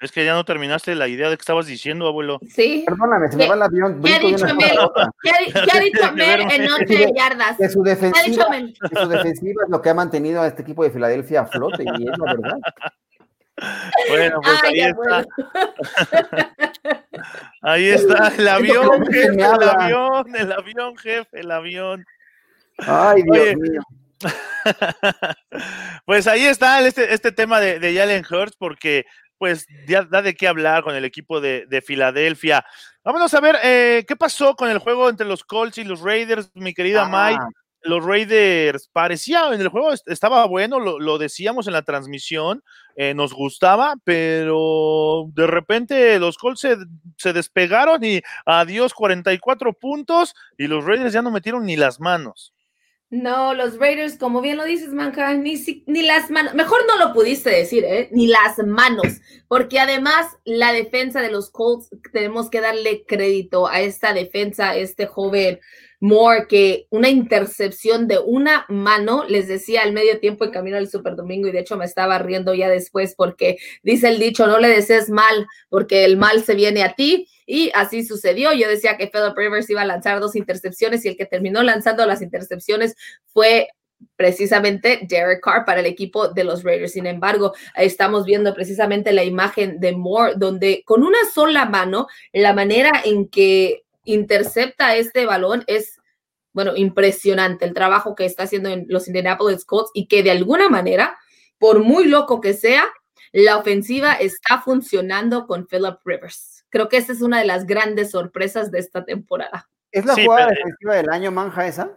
Es que ya no terminaste la idea de que estabas diciendo, abuelo. Sí. Perdóname, se me va el avión. ¿Qué ha dicho Mel? ¿Qué ha (laughs) dicho Mel en noche de yardas? Que su, defensiva, su defensiva es lo que ha mantenido a este equipo de Filadelfia a flote, y es la verdad. Bueno, pues ahí está. (laughs) ahí está el avión, jefe, el avión, el avión, jefe, el avión. Ay, Dios mío. (laughs) pues ahí está este, este tema de, de Jalen Hurts, porque pues ya da de qué hablar con el equipo de, Filadelfia. Vámonos a ver eh, qué pasó con el juego entre los Colts y los Raiders, mi querida Mike. Ah. Los Raiders parecía en el juego estaba bueno, lo, decíamos en la transmisión, eh, nos gustaba, pero de repente los Colts se, se, despegaron y adiós 44 puntos y los Raiders ya no metieron ni las manos. No, los Raiders, como bien lo dices, Manca, ni, ni las manos, mejor no lo pudiste decir, ¿eh? Ni las manos, porque además la defensa de los Colts, tenemos que darle crédito a esta defensa, este joven Moore, que una intercepción de una mano, les decía al medio tiempo en camino al Super Domingo, y de hecho me estaba riendo ya después porque dice el dicho, no le desees mal, porque el mal se viene a ti, y así sucedió. Yo decía que Philip Rivers iba a lanzar dos intercepciones y el que terminó lanzando las intercepciones fue precisamente Derek Carr para el equipo de los Raiders. Sin embargo, estamos viendo precisamente la imagen de Moore, donde con una sola mano, la manera en que intercepta este balón es, bueno, impresionante el trabajo que está haciendo en los Indianapolis Colts y que de alguna manera, por muy loco que sea, la ofensiva está funcionando con Philip Rivers. Creo que esa es una de las grandes sorpresas de esta temporada. ¿Es la jugada defensiva del año, Manja, esa?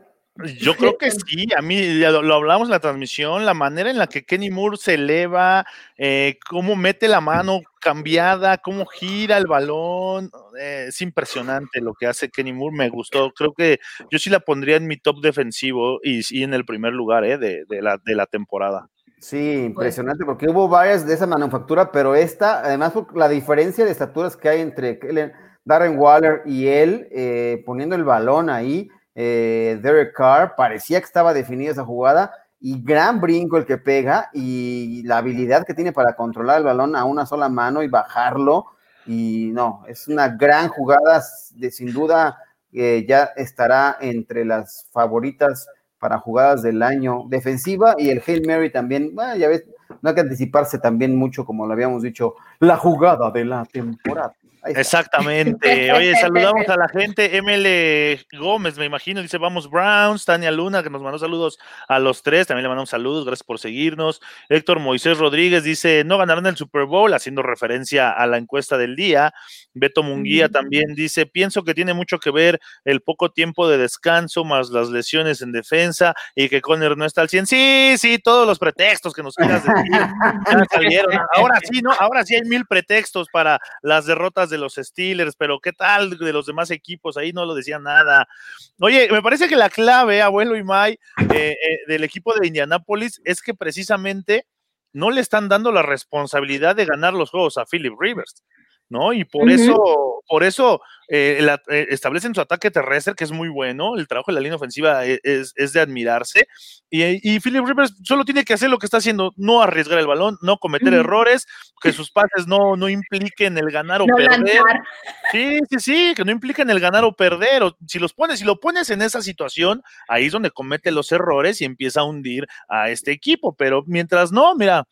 Yo creo que (laughs) sí, a mí lo, lo, hablamos en la transmisión, la manera en la que Kenny Moore se eleva, eh, cómo mete la mano cambiada, cómo gira el balón, eh, es impresionante lo que hace Kenny Moore, me gustó, creo que yo sí la pondría en mi top defensivo y, sí en el primer lugar eh, de, la, de la temporada. Sí, impresionante, porque hubo varias de esa manufactura, pero esta, además, la diferencia de estaturas que hay entre Darren Waller y él, poniendo el balón ahí, eh, Derek Carr, parecía que estaba definida esa jugada y gran brinco el que pega y la habilidad que tiene para controlar el balón a una sola mano y bajarlo. Y no, es una gran jugada, de, sin duda eh, ya estará entre las favoritas para jugadas del año defensiva y el Hail Mary también, ya ves, no hay que anticiparse también mucho, como lo habíamos dicho, la jugada de la temporada. Exactamente. (laughs) Oye, saludamos a la gente. ML Gómez, me imagino, dice vamos Browns. Tania Luna, que nos mandó saludos a los tres. También le mandamos saludos. Gracias por seguirnos. Héctor Moisés Rodríguez dice no ganarán el Super Bowl, haciendo referencia a la encuesta del día. Beto Munguía también dice pienso que tiene mucho que ver el poco tiempo de descanso más las lesiones en defensa y que Conner no está al 100. Sí, sí, todos los pretextos que nos quieras decir ya (laughs) salieron. Ahora sí, ¿no? Ahora sí hay mil pretextos para las derrotas de de los Steelers, pero ¿qué tal de los demás equipos? Ahí no lo decía nada. Oye, me parece que la clave, abuelo y May, eh, eh, del equipo de Indianapolis es que precisamente no le están dando la responsabilidad de ganar los juegos a Philip Rivers. ¿No? Y por eso, por eso eh, eh, establecen su ataque terrestre, que es muy bueno, el trabajo de la línea ofensiva e, es, de admirarse, y, y, Philip Rivers solo tiene que hacer lo que está haciendo, no arriesgar el balón, no cometer errores, que sus pases no, no impliquen el ganar o perder. Sí, sí, sí, que no impliquen el ganar o perder, o, si los pones, si lo pones en esa situación, ahí es donde comete los errores y empieza a hundir a este equipo, pero mientras no, mira,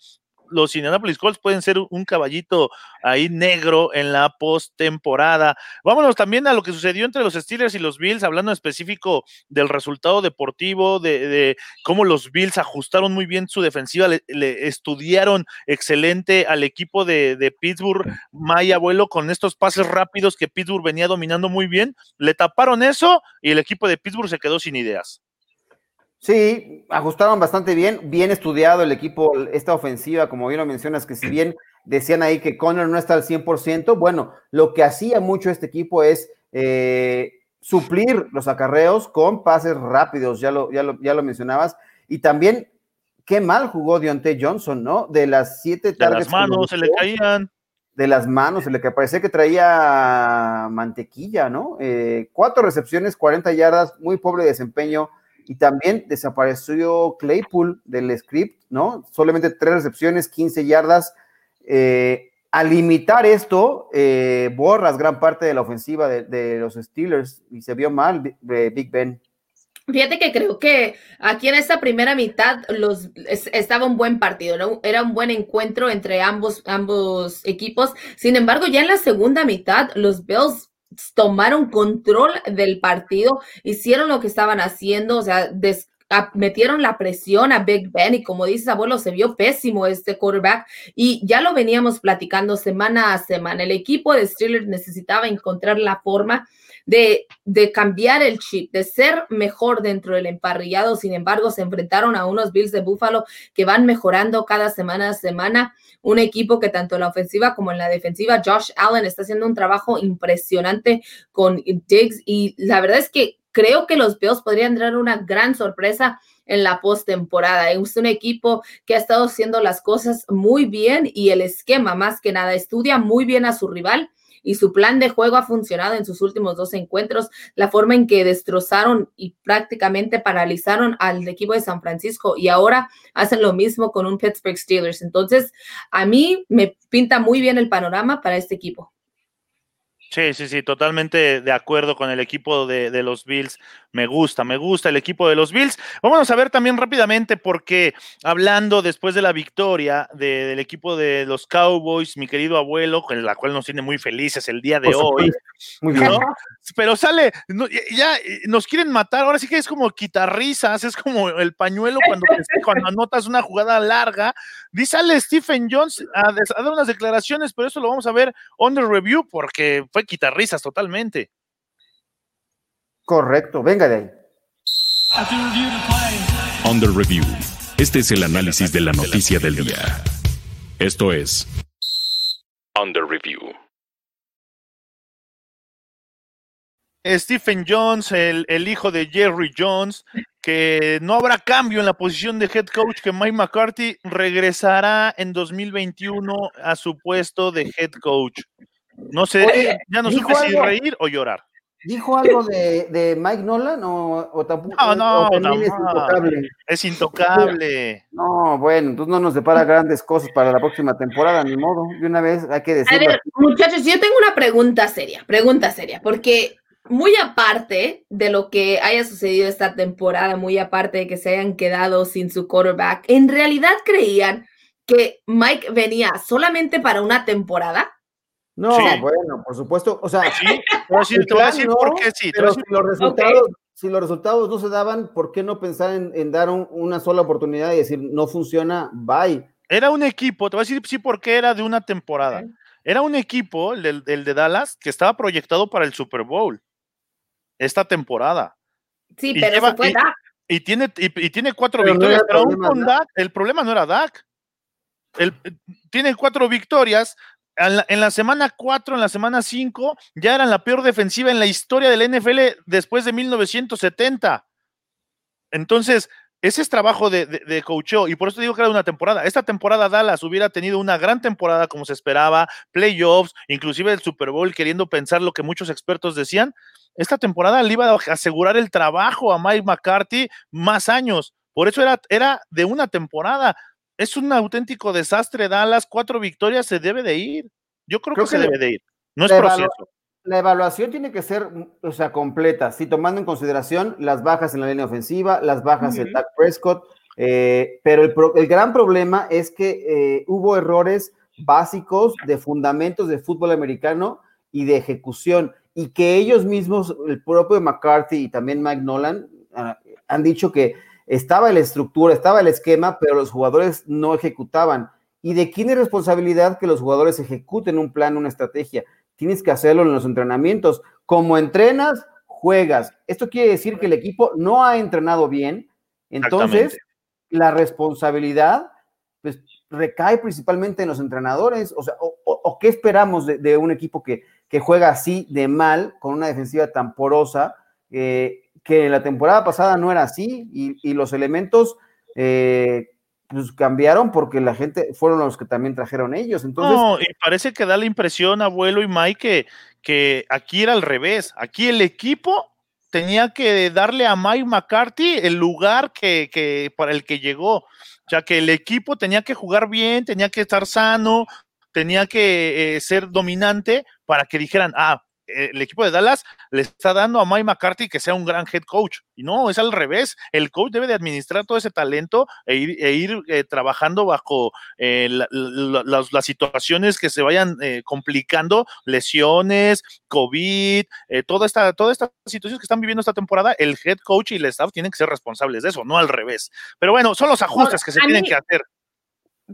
los Indianapolis Colts pueden ser un caballito ahí negro en la postemporada. Vámonos también a lo que sucedió entre los Steelers y los Bills, hablando en específico del resultado deportivo, de, cómo los Bills ajustaron muy bien su defensiva, le, estudiaron excelente al equipo de, de Pittsburgh, Maya Abuelo, con estos pases rápidos que Pittsburgh venía dominando muy bien, le taparon eso y el equipo de Pittsburgh se quedó sin ideas. Sí, ajustaron bastante bien, bien estudiado el equipo, esta ofensiva, como bien lo mencionas, que si bien decían ahí que Conner no está al 100%, bueno, lo que hacía mucho este equipo es eh, suplir los acarreos con pases rápidos, ya lo, ya, lo, ya lo mencionabas, y también qué mal jugó Deontay Johnson, ¿no? De las siete De las manos se le caían. De las manos, se le que parecía que traía mantequilla, ¿no? Eh, cuatro recepciones, 40 yardas, muy pobre desempeño. Y también desapareció Claypool del script, ¿no? Solamente tres recepciones, 15 yardas. Eh, al limitar esto, eh, borras gran parte de la ofensiva de, los Steelers y se vio mal Big Ben. Fíjate que creo que aquí en esta primera mitad los, estaba un buen partido, ¿no? era un buen encuentro entre ambos, ambos equipos. Sin embargo, ya en la segunda mitad, los Bills tomaron control del partido, hicieron lo que estaban haciendo, o sea, metieron la presión a Big Ben y como dices, abuelo, se vio pésimo este quarterback y ya lo veníamos platicando semana a semana. El equipo de Steelers necesitaba encontrar la forma de, de, cambiar el chip, de ser mejor dentro del emparrillado. Sin embargo, se enfrentaron a unos Bills de Buffalo que van mejorando cada semana a semana. Un equipo que tanto en la ofensiva como en la defensiva, Josh Allen está haciendo un trabajo impresionante con Diggs y la verdad es que creo que los Bills podrían dar una gran sorpresa en la postemporada. Es un equipo que ha estado haciendo las cosas muy bien y el esquema, más que nada, estudia muy bien a su rival y su plan de juego ha funcionado en sus últimos dos encuentros. La forma en que destrozaron y prácticamente paralizaron al equipo de San Francisco y ahora hacen lo mismo con un Pittsburgh Steelers. Entonces, a mí me pinta muy bien el panorama para este equipo. Sí, sí, sí, totalmente de acuerdo con el equipo de, de, los Bills. Me gusta, me gusta el equipo de los Bills. Vamos a ver también rápidamente, porque hablando después de la victoria del equipo de los Cowboys, mi querido abuelo, con la cual nos tiene muy felices el día de hoy. Muy bien. Pero sale, ya nos quieren matar. Ahora sí que es como quitarrisas, es como el pañuelo cuando, (laughs) cuando anotas una jugada larga. Dice sale Stephen Jones a, a dar unas declaraciones, pero eso lo vamos a ver on the review, porque fue quitar risas totalmente. Correcto, venga de ahí. Under Review. Este es el análisis de la noticia del día. Esto es Under Stephen Jones, el, el, hijo de Jerry Jones, que no habrá cambio en la posición de head coach, que Mike McCarthy regresará en 2021 a su puesto de head coach. No sé, ya no supe si reír o llorar. ¿Dijo algo de, de Mike Nolan o, o tampoco? No, no, no, es intocable. Es intocable. No, bueno, entonces no nos depara grandes cosas para la próxima temporada, ni modo. De una vez hay que decirlo. A ver, muchachos, yo tengo una pregunta seria, pregunta seria, porque muy aparte de lo que haya sucedido esta temporada, muy aparte de que se hayan quedado sin su quarterback, ¿en realidad creían que Mike venía solamente para una temporada? No, bueno, por supuesto, o sea, sí, (laughs) te voy a decir por qué sí. Pero si los, resultados, si los resultados no se daban, ¿por qué no pensar en, dar una sola oportunidad y decir, no funciona, bye? Era un equipo, te voy a decir sí porque era de una temporada. Era un equipo, el de, Dallas, que estaba proyectado para el Super Bowl esta temporada. Sí, pero eso fue Dak. Y tiene, y, tiene cuatro victorias, pero aún con Dak, el problema no era Dak. El, tiene cuatro victorias, en la, semana 4, en la semana 5, ya eran la peor defensiva en la historia del NFL después de 1970. Entonces, ese es trabajo de, de, y por eso digo que era una temporada. Esta temporada Dallas hubiera tenido una gran temporada como se esperaba, playoffs, inclusive el Super Bowl, queriendo pensar lo que muchos expertos decían. Esta temporada le iba a asegurar el trabajo a Mike McCarthy más años. Por eso era, era de una temporada es un auténtico desastre. Dallas, cuatro victorias, se debe de ir. Yo creo, que, se debe de ir. No es proceso. La evaluación tiene que ser, o sea, completa, sí, tomando en consideración las bajas en la línea ofensiva, las bajas en Dak Prescott, eh, pero el, gran problema es que eh, hubo errores básicos de fundamentos de fútbol americano y de ejecución, y que ellos mismos, el propio McCarthy y también Mike Nolan, ah, han dicho que estaba la estructura, estaba el esquema, pero los jugadores no ejecutaban. ¿Y de quién es responsabilidad que los jugadores ejecuten un plan, una estrategia? Tienes que hacerlo en los entrenamientos. Como entrenas, juegas. Esto quiere decir que el equipo no ha entrenado bien. Entonces, la responsabilidad pues, recae principalmente en los entrenadores. O sea, o, qué esperamos de, un equipo que, que, juega así de mal, con una defensiva tan porosa? Eh, que la temporada pasada no era así y, los elementos eh, pues cambiaron porque la gente fueron los que también trajeron ellos. Entonces, No, y parece que da la impresión, abuelo y Mike, que, aquí era al revés. Aquí el equipo tenía que darle a Mike McCarthy el lugar que, que para el que llegó. O sea, que el equipo tenía que jugar bien, tenía que estar sano, tenía que eh, ser dominante para que dijeran, ah, eh, el equipo de Dallas le está dando a Mike McCarthy que sea un gran head coach. Y no, es al revés. El coach debe de administrar todo ese talento e ir, e ir eh, trabajando bajo eh, la- la- las, las situaciones que se vayan eh, complicando, lesiones, COVID, eh, toda esta, todas estas situaciones que están viviendo esta temporada, el head coach y el staff tienen que ser responsables de eso, no al revés. Pero bueno, son los ajustes que se tienen mí- que hacer.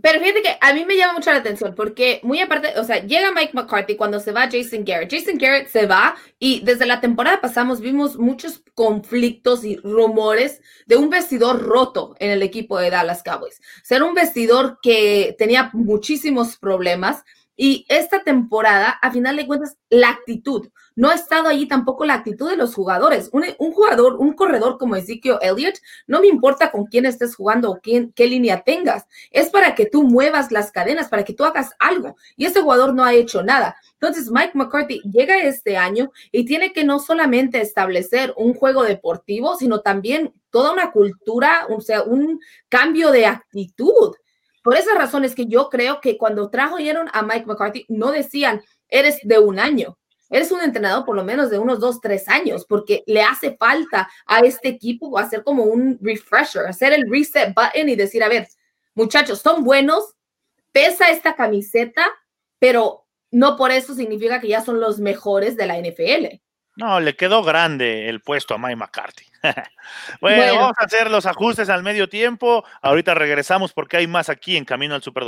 Pero fíjate que a mí me llama mucho la atención porque muy aparte, o sea, llega Mike McCarthy cuando se va Jason Garrett. Jason Garrett se va y desde la temporada pasamos vimos muchos conflictos y rumores de un vestidor roto en el equipo de Dallas Cowboys. Ser un vestidor que tenía muchísimos problemas y esta temporada, a final de cuentas, la actitud. No ha estado allí tampoco la actitud de los jugadores. Un, un jugador, un corredor como Ezekiel Elliott, no me importa con quién estés jugando o quién, qué línea tengas es para que tú muevas las cadenas, para que tú hagas algo. Y ese jugador no ha hecho nada. Entonces, Mike McCarthy llega este año y tiene que no solamente establecer un juego deportivo, sino también toda una cultura, o sea, un cambio de actitud. Por esa razón es que yo creo que cuando trajeron a Mike McCarthy, no decían, eres de un año. Eres un entrenador por lo menos de unos dos, tres años, porque le hace falta a este equipo hacer como un refresher, hacer el reset button y decir, a ver, muchachos, son buenos, pesa esta camiseta, pero no por eso significa que ya son los mejores de la NFL. No, le quedó grande el puesto a Mike McCarthy. (laughs) bueno, Bueno. vamos a hacer los ajustes al medio tiempo. Ahorita regresamos porque hay más aquí en Camino al Super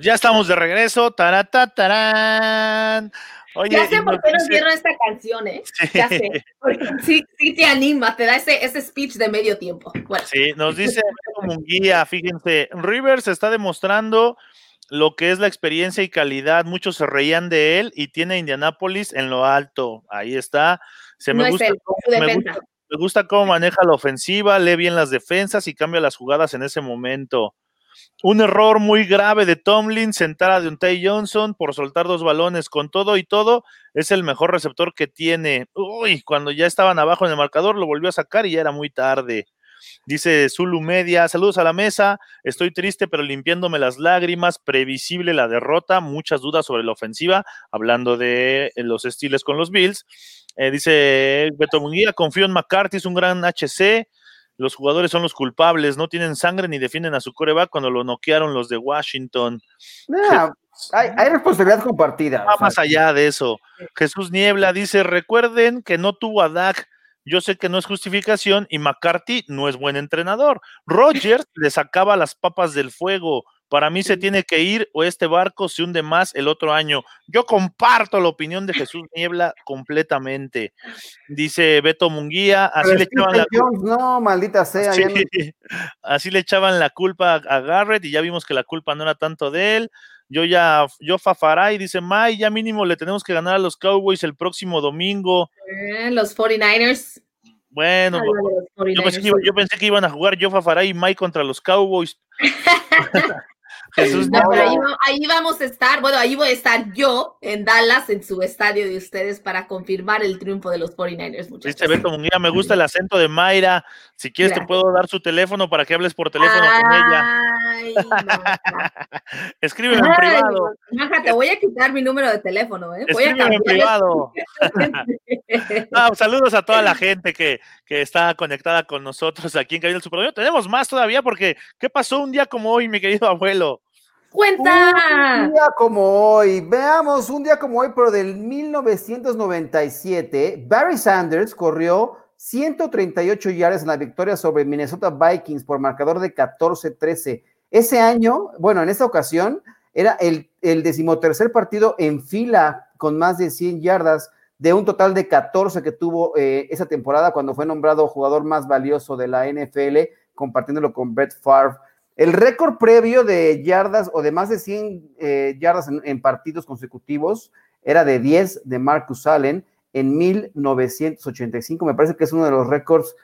Ya estamos de regreso. Tarata, tarán. Oye, ya sé por qué nos dice- dieron esta canción, ¿eh? Sí. Ya sé. Porque sí, sí te anima, te da ese, ese speech de medio tiempo. Bueno, Sí, nos dice como un guía, fíjense, Rivers está demostrando lo que es la experiencia y calidad. Muchos se reían de él y tiene a Indianapolis en lo alto. Ahí está. Se me no es él, me gusta- me gusta cómo maneja la ofensiva, lee bien las defensas y cambia las jugadas en ese momento. Un error muy grave de Tomlin, sentar a Deontay Johnson por soltar dos balones con todo y todo. Es el mejor receptor que tiene. Uy, cuando ya estaban abajo en el marcador, lo volvió a sacar y ya era muy tarde. Dice Zulu Media, saludos a la mesa, estoy triste pero limpiándome las lágrimas, previsible la derrota, muchas dudas sobre la ofensiva, hablando de los estiles con los Bills. Eh, dice Beto Munguía, confío en McCarthy, es un gran HC, los jugadores son los culpables, no tienen sangre ni defienden a su coreback cuando lo noquearon los de Washington. nah, hay, hay responsabilidad compartida. Va más allá de eso. Jesús Niebla dice, recuerden que no tuvo a Dak. Yo sé que no es justificación y McCarthy no es buen entrenador. Rogers le sacaba las papas del fuego. Para mí se tiene que ir o este barco se hunde más el otro año. Yo comparto la opinión de Jesús Niebla completamente. Dice Beto Munguía, así pero le echaban la Jones, no, maldita sea. no- (laughs) así le echaban la culpa a Garrett y ya vimos que la culpa no era tanto de él. Yo ya, yo Fafaray dice, May, ya mínimo le tenemos que ganar a los Cowboys el próximo domingo. Eh, los 49ers. Bueno, los yo pensé, que 49ers. iba- yo pensé que iban a jugar yo Fafaray y May contra los Cowboys. (laughs) Jesús No, pero ahí, va- ahí vamos a estar, bueno, ahí voy a estar yo en Dallas, en su estadio de ustedes, para confirmar el triunfo de los 49ers, muchachos. Dice Beto Munguía, me gusta el acento de Mayra. Si quieres, te puedo dar su teléfono para que hables por teléfono con ella. Maja. (laughs) Escríbeme en privado. Maja, te voy a quitar mi número de teléfono, ¿eh? Voy a en privado. (laughs) Saludos a toda la gente que, que está conectada con nosotros aquí en Cabina del Super Domingo. Tenemos más todavía porque, ¿qué pasó un día como hoy, mi querido abuelo? Cuenta. Un día como hoy, veamos, un día como hoy, pero del 1997, Barry Sanders corrió 138 yardas en la victoria sobre Minnesota Vikings por marcador de 14-13. Ese año, bueno, en esa ocasión, era el, el decimotercer partido en fila con más de 100 yardas de un total de 14 que tuvo eh, esa temporada cuando fue nombrado jugador más valioso de la NFL, compartiéndolo con Brett Favre. El récord previo de yardas o de más de 100 eh, yardas en, en, partidos consecutivos era de 10 de Marcus Allen en 1985. Me parece que es uno de los récords.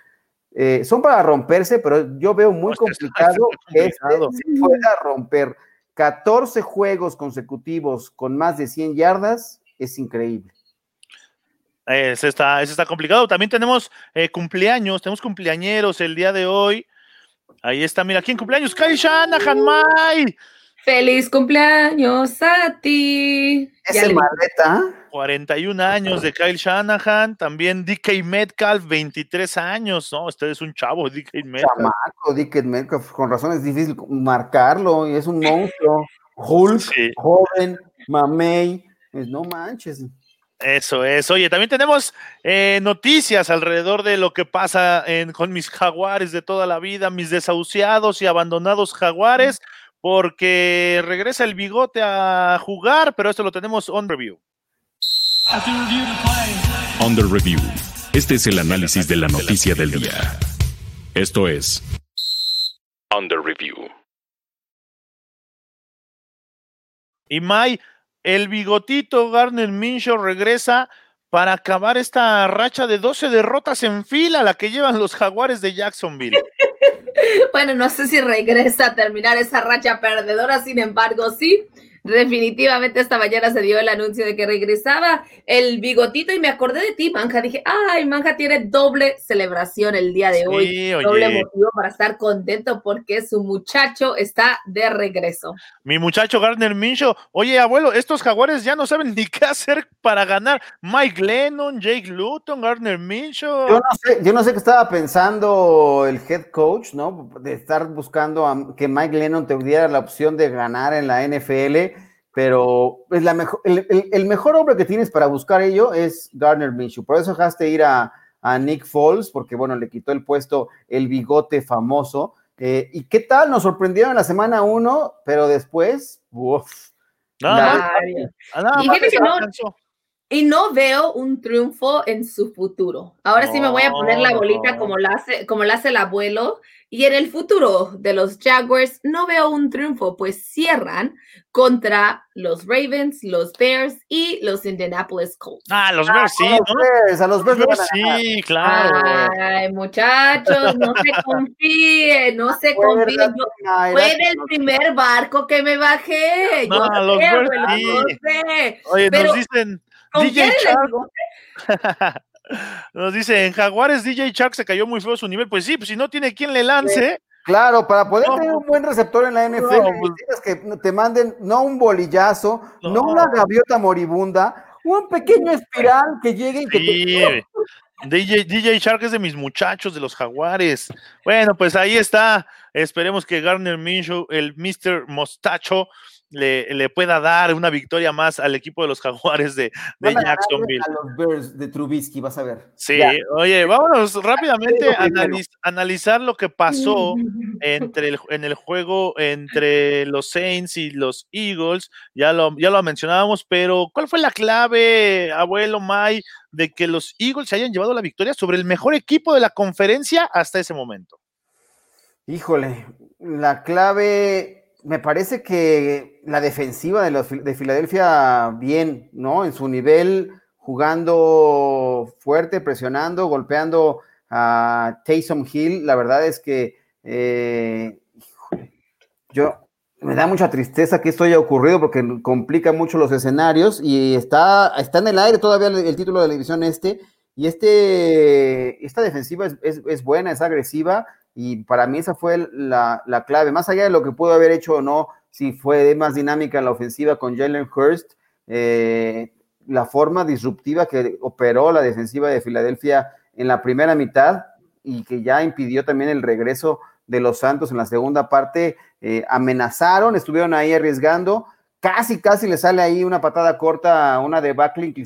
Eh, son para romperse, pero yo veo muy (laughs) complicado que este se pueda romper. 14 juegos consecutivos con más de 100 yardas es increíble. Ese está, ese está complicado. También tenemos eh, cumpleaños, tenemos cumpleañeros el día de hoy. Ahí está, mira, ¿quién cumpleaños? Kyle Shanahan, Mai. Feliz cumpleaños a ti. ¿Es el maleta? 41 años de Kyle Shanahan. También DK Metcalf, 23 años. No, este es un chavo, DK Metcalf. Chamaco, DK Metcalf. Con razón es difícil marcarlo. Y es un monstruo. Hulk, sí. joven, mamey. Pues no manches. Eso es. Oye, también tenemos eh, noticias alrededor de lo que pasa en, con mis jaguares de toda la vida, mis desahuciados y abandonados jaguares, porque regresa el bigote a jugar, pero esto lo tenemos on review. On the review. Este es el análisis de la noticia del día. Esto es On the review. Y Mai, el bigotito Garner Minshew regresa para acabar esta racha de 12 derrotas en fila, la que llevan los jaguares de Jacksonville. (laughs) bueno, no sé si regresa a terminar esa racha perdedora, sin embargo, sí. Definitivamente esta mañana se dio el anuncio de que regresaba el bigotito y me acordé de ti, Manja. Dije, ay, Manja tiene doble celebración el día de Sí, hoy. oye. Doble motivo para estar contento porque su muchacho está de regreso. Mi muchacho Gardner Minshew. Oye, abuelo, estos jaguares ya no saben ni qué hacer para ganar. Mike Lennon, Jake Luton, Gardner Minshew. Yo no sé, yo no sé qué estaba pensando el head coach, ¿no? De estar buscando a que Mike Lennon te diera la opción de ganar en la NFL, pero es la mejor, el, el- el mejor hombre que tienes para buscar ello es Gardner Minshew. Por eso dejaste ir a, a Nick Foles, porque bueno, le quitó el puesto el bigote famoso. Eh, ¿Y qué tal? Nos sorprendieron en la semana uno, pero después, uff. Nada nada Y que no-. Y no veo un triunfo en su futuro. Ahora sí me voy a poner la No, bolita no. como la hace, como la hace el abuelo. Y en el futuro de los Jaguars no veo un triunfo, pues cierran contra los Ravens, los Bears y los Indianapolis Colts. Ah, los Bears sí, a los ¿no? Bears, a los. Sí, claro. Ay, muchachos, no se (laughs) confíen, no se confíen. Fue en el primer barco que me bajé. Yo No, los sé, Bears sí. Oye, pero- nos dicen DJ (laughs) nos dice en Jaguares DJ Shark se cayó muy feo su nivel. Pues sí, pues si no tiene quien le lance. Claro, para poder No, tener un buen receptor en la NFL, no, pues- necesitas que te manden no un bolillazo, no, No. una gaviota moribunda, un pequeño espiral que llegue y que Sí, DJ, DJ Shark es de mis muchachos de los Jaguares. Bueno, pues ahí está. Esperemos que Garner Minshew, el Mr. Mostacho, le, le pueda dar una victoria más al equipo de los Jaguares de, Jacksonville. a los Bears de Trubisky, vas a ver. Sí, Ya. oye, vámonos rápidamente a analiz- analizar lo que pasó (laughs) entre el, en el juego entre los Saints y los Eagles. Ya lo, ya lo mencionábamos, pero ¿cuál fue la clave, abuelo May, de que los Eagles se hayan llevado la victoria sobre el mejor equipo de la conferencia hasta ese momento? Híjole, la clave, me parece que la defensiva de, los, de Filadelfia, bien, ¿no? En su nivel, jugando fuerte, presionando, golpeando a Taysom Hill, la verdad es que eh, yo me da mucha tristeza que esto haya ocurrido porque complica mucho los escenarios y está, está en el aire todavía el, título de la división este y este, esta defensiva es, es buena, es agresiva y para mí esa fue la, la, clave, más allá de lo que pudo haber hecho o no, si fue más dinámica la ofensiva con Jalen Hurst, eh, la forma disruptiva que operó la defensiva de Filadelfia en la primera mitad y que ya impidió también el regreso de los Santos en la segunda parte, eh, amenazaron, estuvieron ahí arriesgando, casi, casi le sale ahí una patada corta, una de Backlink,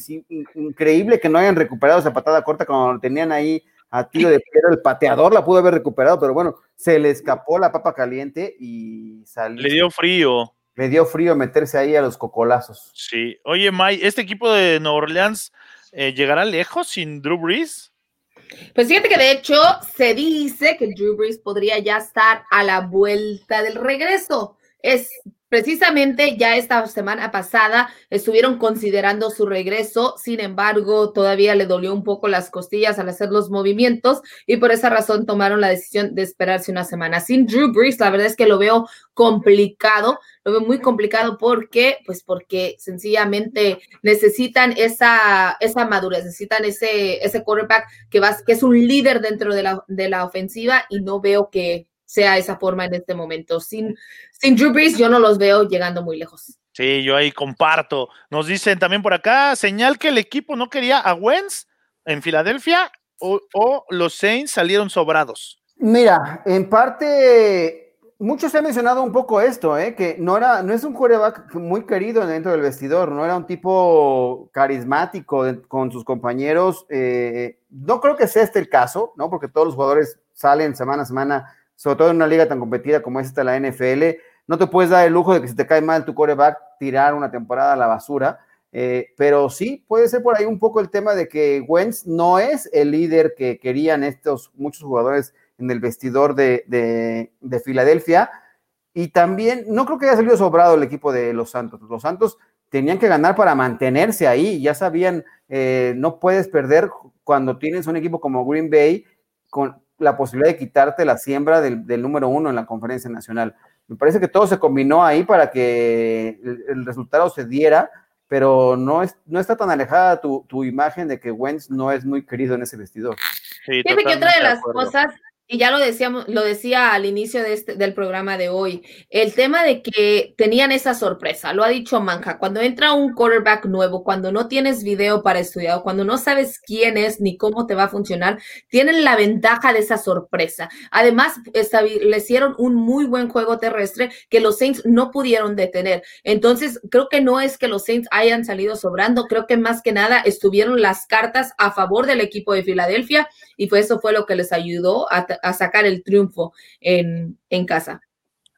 increíble que no hayan recuperado esa patada corta cuando tenían ahí a tiro de piedra, el pateador la pudo haber recuperado, pero bueno, se le escapó la papa caliente y salió. Le dio frío. Le dio frío meterse ahí a los cocolazos. Sí. Oye, May, ¿este equipo de Nueva Orleans eh, llegará lejos sin Drew Brees? Pues fíjate que de hecho se dice que Drew Brees podría ya estar a la vuelta del regreso. Es Precisamente ya esta semana pasada estuvieron considerando su regreso, sin embargo, todavía le dolió un poco las costillas al hacer los movimientos y por esa razón tomaron la decisión de esperarse una semana. Sin Drew Brees, la verdad es que lo veo complicado, lo veo muy complicado porque, pues porque sencillamente necesitan esa, esa madurez, necesitan ese, ese quarterback que, va, que es un líder dentro de la, de la ofensiva y no veo que sea esa forma en este momento. Sin, sin Drew Brees, yo no los veo llegando muy lejos. Sí, yo ahí comparto. Nos dicen también por acá, señal que el equipo no quería a Wentz en Filadelfia o, los Saints salieron sobrados. Mira, en parte, muchos han mencionado un poco esto, ¿eh? que no, era, no es un quarterback muy querido dentro del vestidor, no era un tipo carismático con sus compañeros. Eh, no creo que sea este el caso, ¿no? porque todos los jugadores salen semana a semana sobre todo en una liga tan competida como esta, la NFL, no te puedes dar el lujo de que si te cae mal tu coreback, tirar una temporada a la basura. Eh, pero sí, puede ser por ahí un poco el tema de que Wentz no es el líder que querían estos muchos jugadores en el vestidor de, de, Filadelfia. Y también no creo que haya salido sobrado el equipo de los Santos. Los Santos tenían que ganar para mantenerse ahí. Ya sabían, eh, no puedes perder cuando tienes un equipo como Green Bay con, la posibilidad de quitarte la siembra del, número uno en la conferencia nacional. Me parece que todo se combinó ahí para que el, resultado se diera, pero no, es, no está tan alejada tu, tu, imagen de que Wentz no es muy querido en ese vestidor. Sí, que otra de las cosas y ya lo decíamos, lo decía al inicio de este, del programa de hoy, el tema de que tenían esa sorpresa, lo ha dicho Manja, cuando entra un quarterback nuevo, cuando no tienes video para estudiar, cuando no sabes quién es ni cómo te va a funcionar, tienen la ventaja de esa sorpresa. Además, establecieron un muy buen juego terrestre que los Saints no pudieron detener. Entonces, creo que no es que los Saints hayan salido sobrando, creo que más que nada estuvieron las cartas a favor del equipo de Filadelfia y fue eso fue lo que les ayudó a a sacar el triunfo en, casa.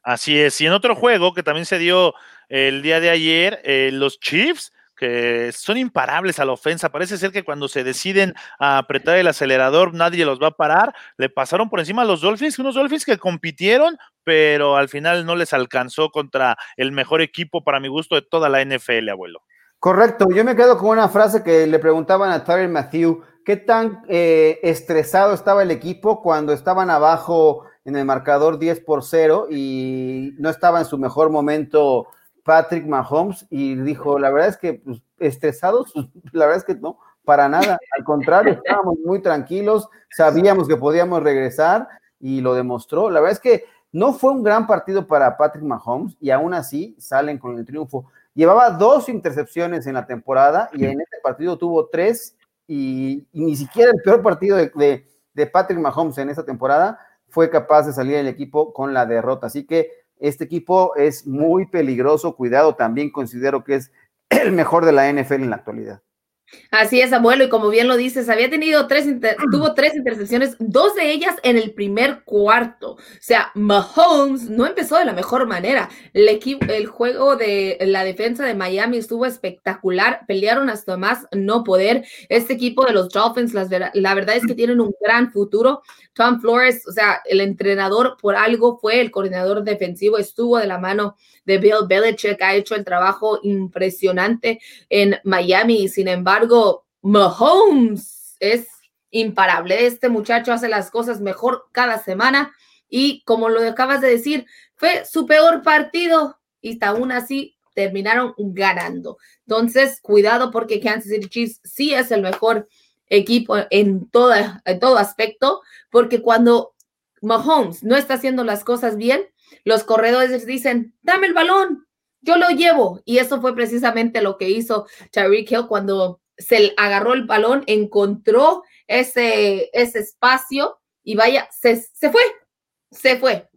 Así es. Y en otro juego que también se dio el día de ayer, eh, los Chiefs que son imparables a la ofensa. Parece ser que cuando se deciden a apretar el acelerador, nadie los va a parar. Le pasaron por encima a los Dolphins, unos Dolphins que compitieron, pero al final no les alcanzó contra el mejor equipo, para mi gusto, de toda la NFL, abuelo. Correcto. Yo me quedo con una frase que le preguntaban a Tyler Matthew ¿Qué tan eh, estresado estaba el equipo cuando estaban abajo en el marcador 10 por 0 y no estaba en su mejor momento Patrick Mahomes? Y dijo, la verdad es que pues, estresados, la verdad es que no, para nada. Al contrario, estábamos muy tranquilos, sabíamos que podíamos regresar y lo demostró. La verdad es que no fue un gran partido para Patrick Mahomes y aún así salen con el triunfo. Llevaba dos intercepciones en la temporada y en este partido tuvo tres y, ni siquiera el peor partido de, de, Patrick Mahomes en esta temporada fue capaz de salir el equipo con la derrota. Así que este equipo es muy peligroso, cuidado, también considero que es (clears throat) el mejor de la NFL en la actualidad. Así es, abuelo, y como bien lo dices, había tenido tres, tuvo tres intercepciones, dos de ellas en el primer cuarto. O sea, Mahomes no empezó de la mejor manera. El, equipo, el juego de la defensa de Miami estuvo espectacular, pelearon hasta más no poder. Este equipo de los Dolphins, la verdad es que tienen un gran futuro. Tom Flores, o sea, el entrenador por algo fue el coordinador defensivo, estuvo de la mano de Bill Belichick, ha hecho el trabajo impresionante en Miami. Sin embargo, Mahomes es imparable. Este muchacho hace las cosas mejor cada semana y como lo acabas de decir, fue su peor partido y aún así terminaron ganando. Entonces, cuidado porque Kansas City Chiefs sí es el mejor equipo en, toda, en todo aspecto, porque cuando Mahomes no está haciendo las cosas bien, los corredores dicen, dame el balón, yo lo llevo. Y eso fue precisamente lo que hizo Tyreek Hill cuando se agarró el balón, encontró ese, ese espacio y vaya, se, se fue. se fue.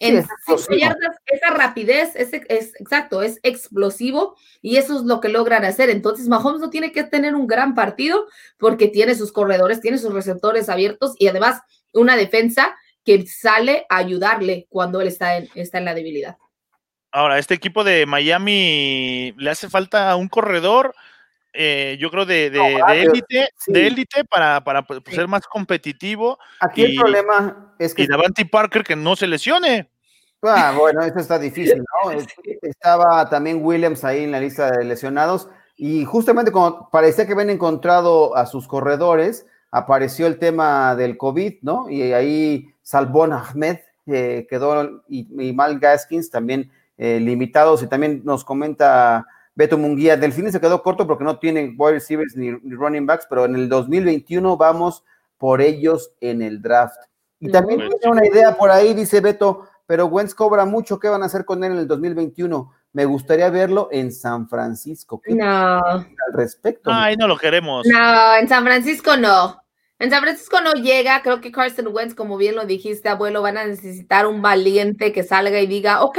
Sí, En es cinco explosivo. yardas, esa rapidez es, es exacto, es explosivo y eso es lo que logran hacer. Entonces, Mahomes no tiene que tener un gran partido porque tiene sus corredores, tiene sus receptores abiertos y además una defensa que sale a ayudarle cuando él está en, está en la debilidad. Ahora, este equipo de Miami le hace falta un corredor, eh, yo creo, de, de, No, de varios, élite, sí. de élite para, para pues, Sí. ser más competitivo Aquí el problema es que y Davanti Parker que no se lesione. Ah, bueno, eso está (laughs) difícil, ¿no? Es- Estaba también Williams ahí en la lista de lesionados y justamente como parecía que habían encontrado a sus corredores, apareció el tema del COVID, ¿no? Y ahí Salbón Ahmed eh, quedó y, y Mal Gaskins también eh, limitados y también nos comenta Beto Munguía, Delfines se quedó corto porque no tienen wide receivers ni, ni running backs, pero en el 2021 vamos por ellos en el draft. Y también tiene una idea por ahí, dice Beto, pero Wentz cobra mucho, ¿qué van a hacer con él en el 2021? Me gustaría verlo en San Francisco. ¿Qué No, al respecto? Ay, no lo queremos. no, en San Francisco no. En San Francisco no llega, creo que Carson Wentz, como bien lo dijiste, abuelo, van a necesitar un valiente que salga y diga, ok,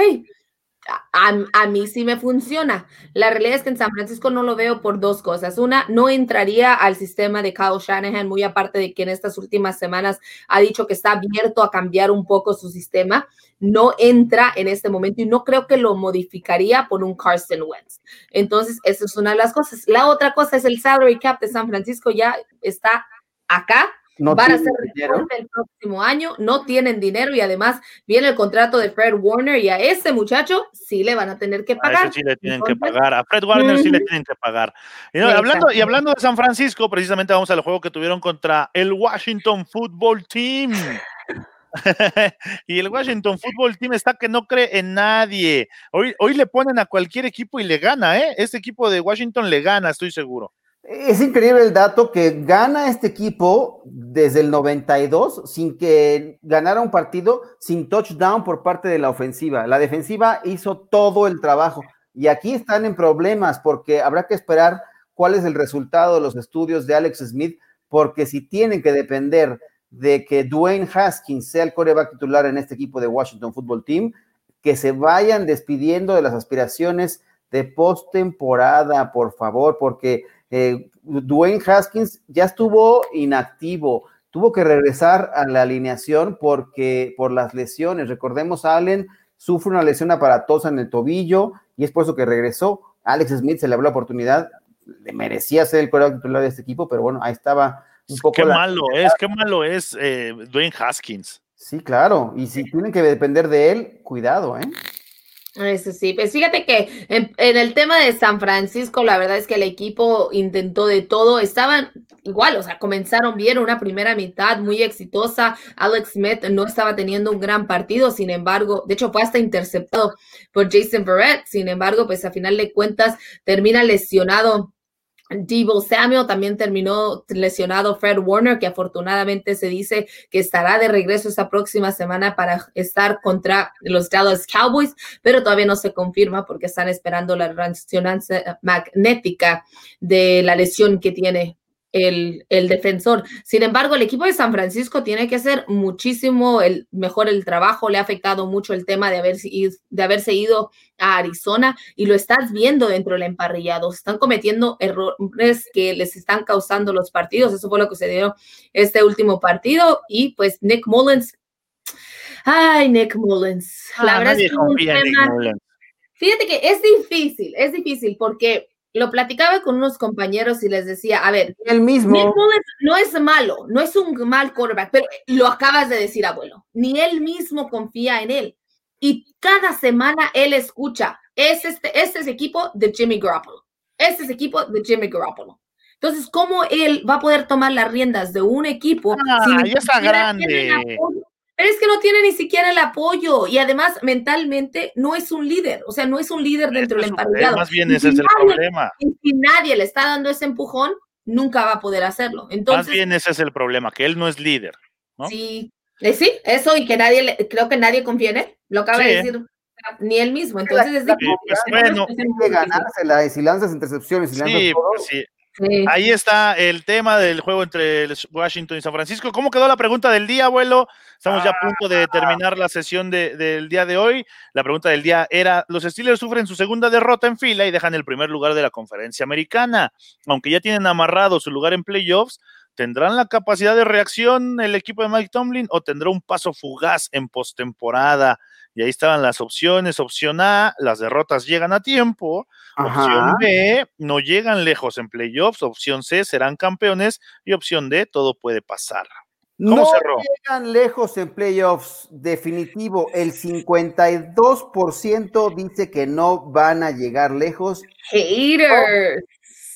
a, a mí sí me funciona. La realidad es que en San Francisco no lo veo por dos cosas. Una, no entraría al sistema de Kyle Shanahan, muy aparte de que en estas últimas semanas ha dicho que está abierto a cambiar un poco su sistema. No entra en este momento y no creo que lo modificaría por un Carson Wentz. Entonces, esa es una de las cosas. La otra cosa es el salary cap de San Francisco ya está acá no van a ser el próximo año, no tienen dinero y además viene el contrato de Fred Warner y a ese muchacho sí le van a tener que A pagar. ese sí le tienen que pagar. A Fred Warner sí le tienen que pagar. Y, no, hablando, y hablando de San Francisco, precisamente vamos al juego que tuvieron contra el Washington Football Team. (laughs) y el Washington Football Team está que no cree en nadie. Hoy, hoy le ponen a cualquier equipo y le gana, ¿eh? Este equipo de Washington le gana, estoy seguro. Es increíble el dato que gana este equipo desde el 92 sin que ganara un partido sin touchdown por parte de la ofensiva. La defensiva hizo todo el trabajo y aquí están en problemas porque habrá que esperar cuál es el resultado de los estudios de Alex Smith porque si tienen que depender de que Dwayne Haskins sea el coreback titular en este equipo de Washington Football Team, que se vayan despidiendo de las aspiraciones de postemporada, por favor, porque eh, Dwayne Haskins ya estuvo inactivo, tuvo que regresar a la alineación porque por las lesiones. Recordemos, Allen sufre una lesión aparatosa en el tobillo y es por eso que regresó. Alex Smith se le abrió la oportunidad, le merecía ser el coreback titular de este equipo, pero bueno, ahí estaba un poco. Qué la- malo es, qué malo es eh, Dwayne Haskins. Sí, claro, y si tienen que depender de él, cuidado, ¿eh? Eso sí, pues fíjate que en, el tema de San Francisco, la verdad es que el equipo intentó de todo, estaban igual, o sea, comenzaron bien una primera mitad muy exitosa, Alex Smith no estaba teniendo un gran partido, sin embargo, de hecho fue hasta interceptado por Jason Verrett, sin embargo, pues a final de cuentas termina lesionado Debo Samuel también terminó lesionado Fred Warner, que afortunadamente se dice que estará de regreso esta próxima semana para estar contra los Dallas Cowboys, pero todavía no se confirma porque están esperando la resonancia magnética de la lesión que tiene el, el, defensor. Sin embargo, el equipo de San Francisco tiene que hacer muchísimo el, mejor el trabajo. Le ha afectado mucho el tema de, haber, de haberse ido a Arizona y lo estás viendo dentro del emparrillado. Están cometiendo errores que les están causando los partidos. Eso fue lo que se dio este último partido. Y pues Nick Mullins. Ay, Nick Mullins. La Ah, verdad es que fíjate que es difícil, es difícil porque lo platicaba con unos compañeros y les decía, a ver, el mismo. Nick no es malo, no es un mal quarterback, pero lo acabas de decir, abuelo, ni él mismo confía en él. Y cada semana él escucha, es este, este es equipo de Jimmy Garoppolo, este es equipo de Jimmy Garoppolo. Entonces, ¿cómo él va a poder tomar las riendas de un equipo? Ah, si ya está grande. Pero es que no tiene ni siquiera el apoyo y además mentalmente no es un líder, o sea, no es un líder dentro del emparrillado. Más bien ese es el nadie, problema. Y si nadie le está dando ese empujón, nunca va a poder hacerlo. Entonces, más bien ese es el problema, que él no es líder. ¿no? Sí, eh, sí, eso y que nadie, le, creo que nadie confía en él, lo acaba Sí. de decir ni él mismo. Entonces es Sí, pues, bueno, Tiene que ganársela y si lanzas intercepciones y lanzas Sí, todo, pues sí. Ahí está el tema del juego entre Washington y San Francisco. ¿Cómo quedó la pregunta del día, abuelo? Estamos ya a punto de terminar la sesión del día de hoy. La pregunta del día era, los Steelers sufren su segunda derrota en fila y dejan el primer lugar de la conferencia americana. Aunque ya tienen amarrado su lugar en playoffs, ¿tendrán la capacidad de reacción el equipo de Mike Tomlin o tendrá un paso fugaz en postemporada? Y ahí estaban las opciones. Opción A, las derrotas llegan a tiempo. Opción B, no llegan lejos en playoffs. Opción C, serán campeones. Y opción D, todo puede pasar. no llegan lejos en playoffs, definitivo. El 52% dice que no van a llegar lejos. Haters.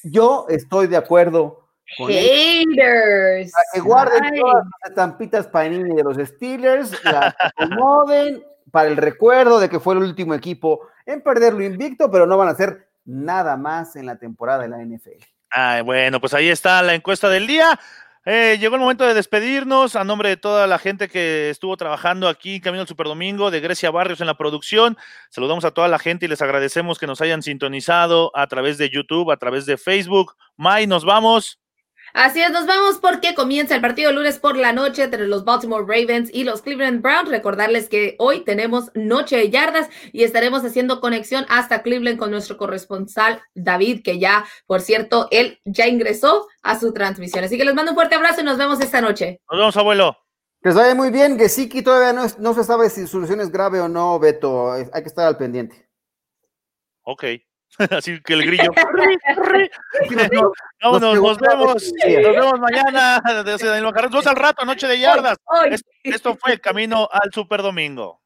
Yo estoy de acuerdo. Haters. Para que guarden todas las estampitas Panini de los Steelers, las (laughs) acomoden para el recuerdo de que fue el último equipo en perderlo invicto, pero no van a hacer nada más en la temporada de la NFL. Ay, bueno, pues ahí está la encuesta del día. Eh, llegó el momento de despedirnos a nombre de toda la gente que estuvo trabajando aquí Camino al Superdomingo, de Grecia Barrios en la producción. Saludamos a toda la gente y les agradecemos que nos hayan sintonizado a través de YouTube, a través de Facebook. May, nos vamos. Así es, nos vamos porque comienza el partido lunes por la noche entre los Baltimore Ravens y los Cleveland Browns. Recordarles que hoy tenemos Noche de Yardas y estaremos haciendo conexión hasta Cleveland con nuestro corresponsal David, que ya, por cierto, él ya ingresó a su transmisión. Así que les mando un fuerte abrazo y nos vemos esta noche. Nos vemos, abuelo. Que les vaya muy bien. Gesiki todavía no, no se sabe si su solución es grave o no, Beto. Hay que estar al pendiente. Ok. (laughs) Así que el grillo. nos, nos, vemos. Nos vemos mañana. (laughs) Nos vemos al rato, noche de yardas. Esto, esto fue el camino al Super Domingo.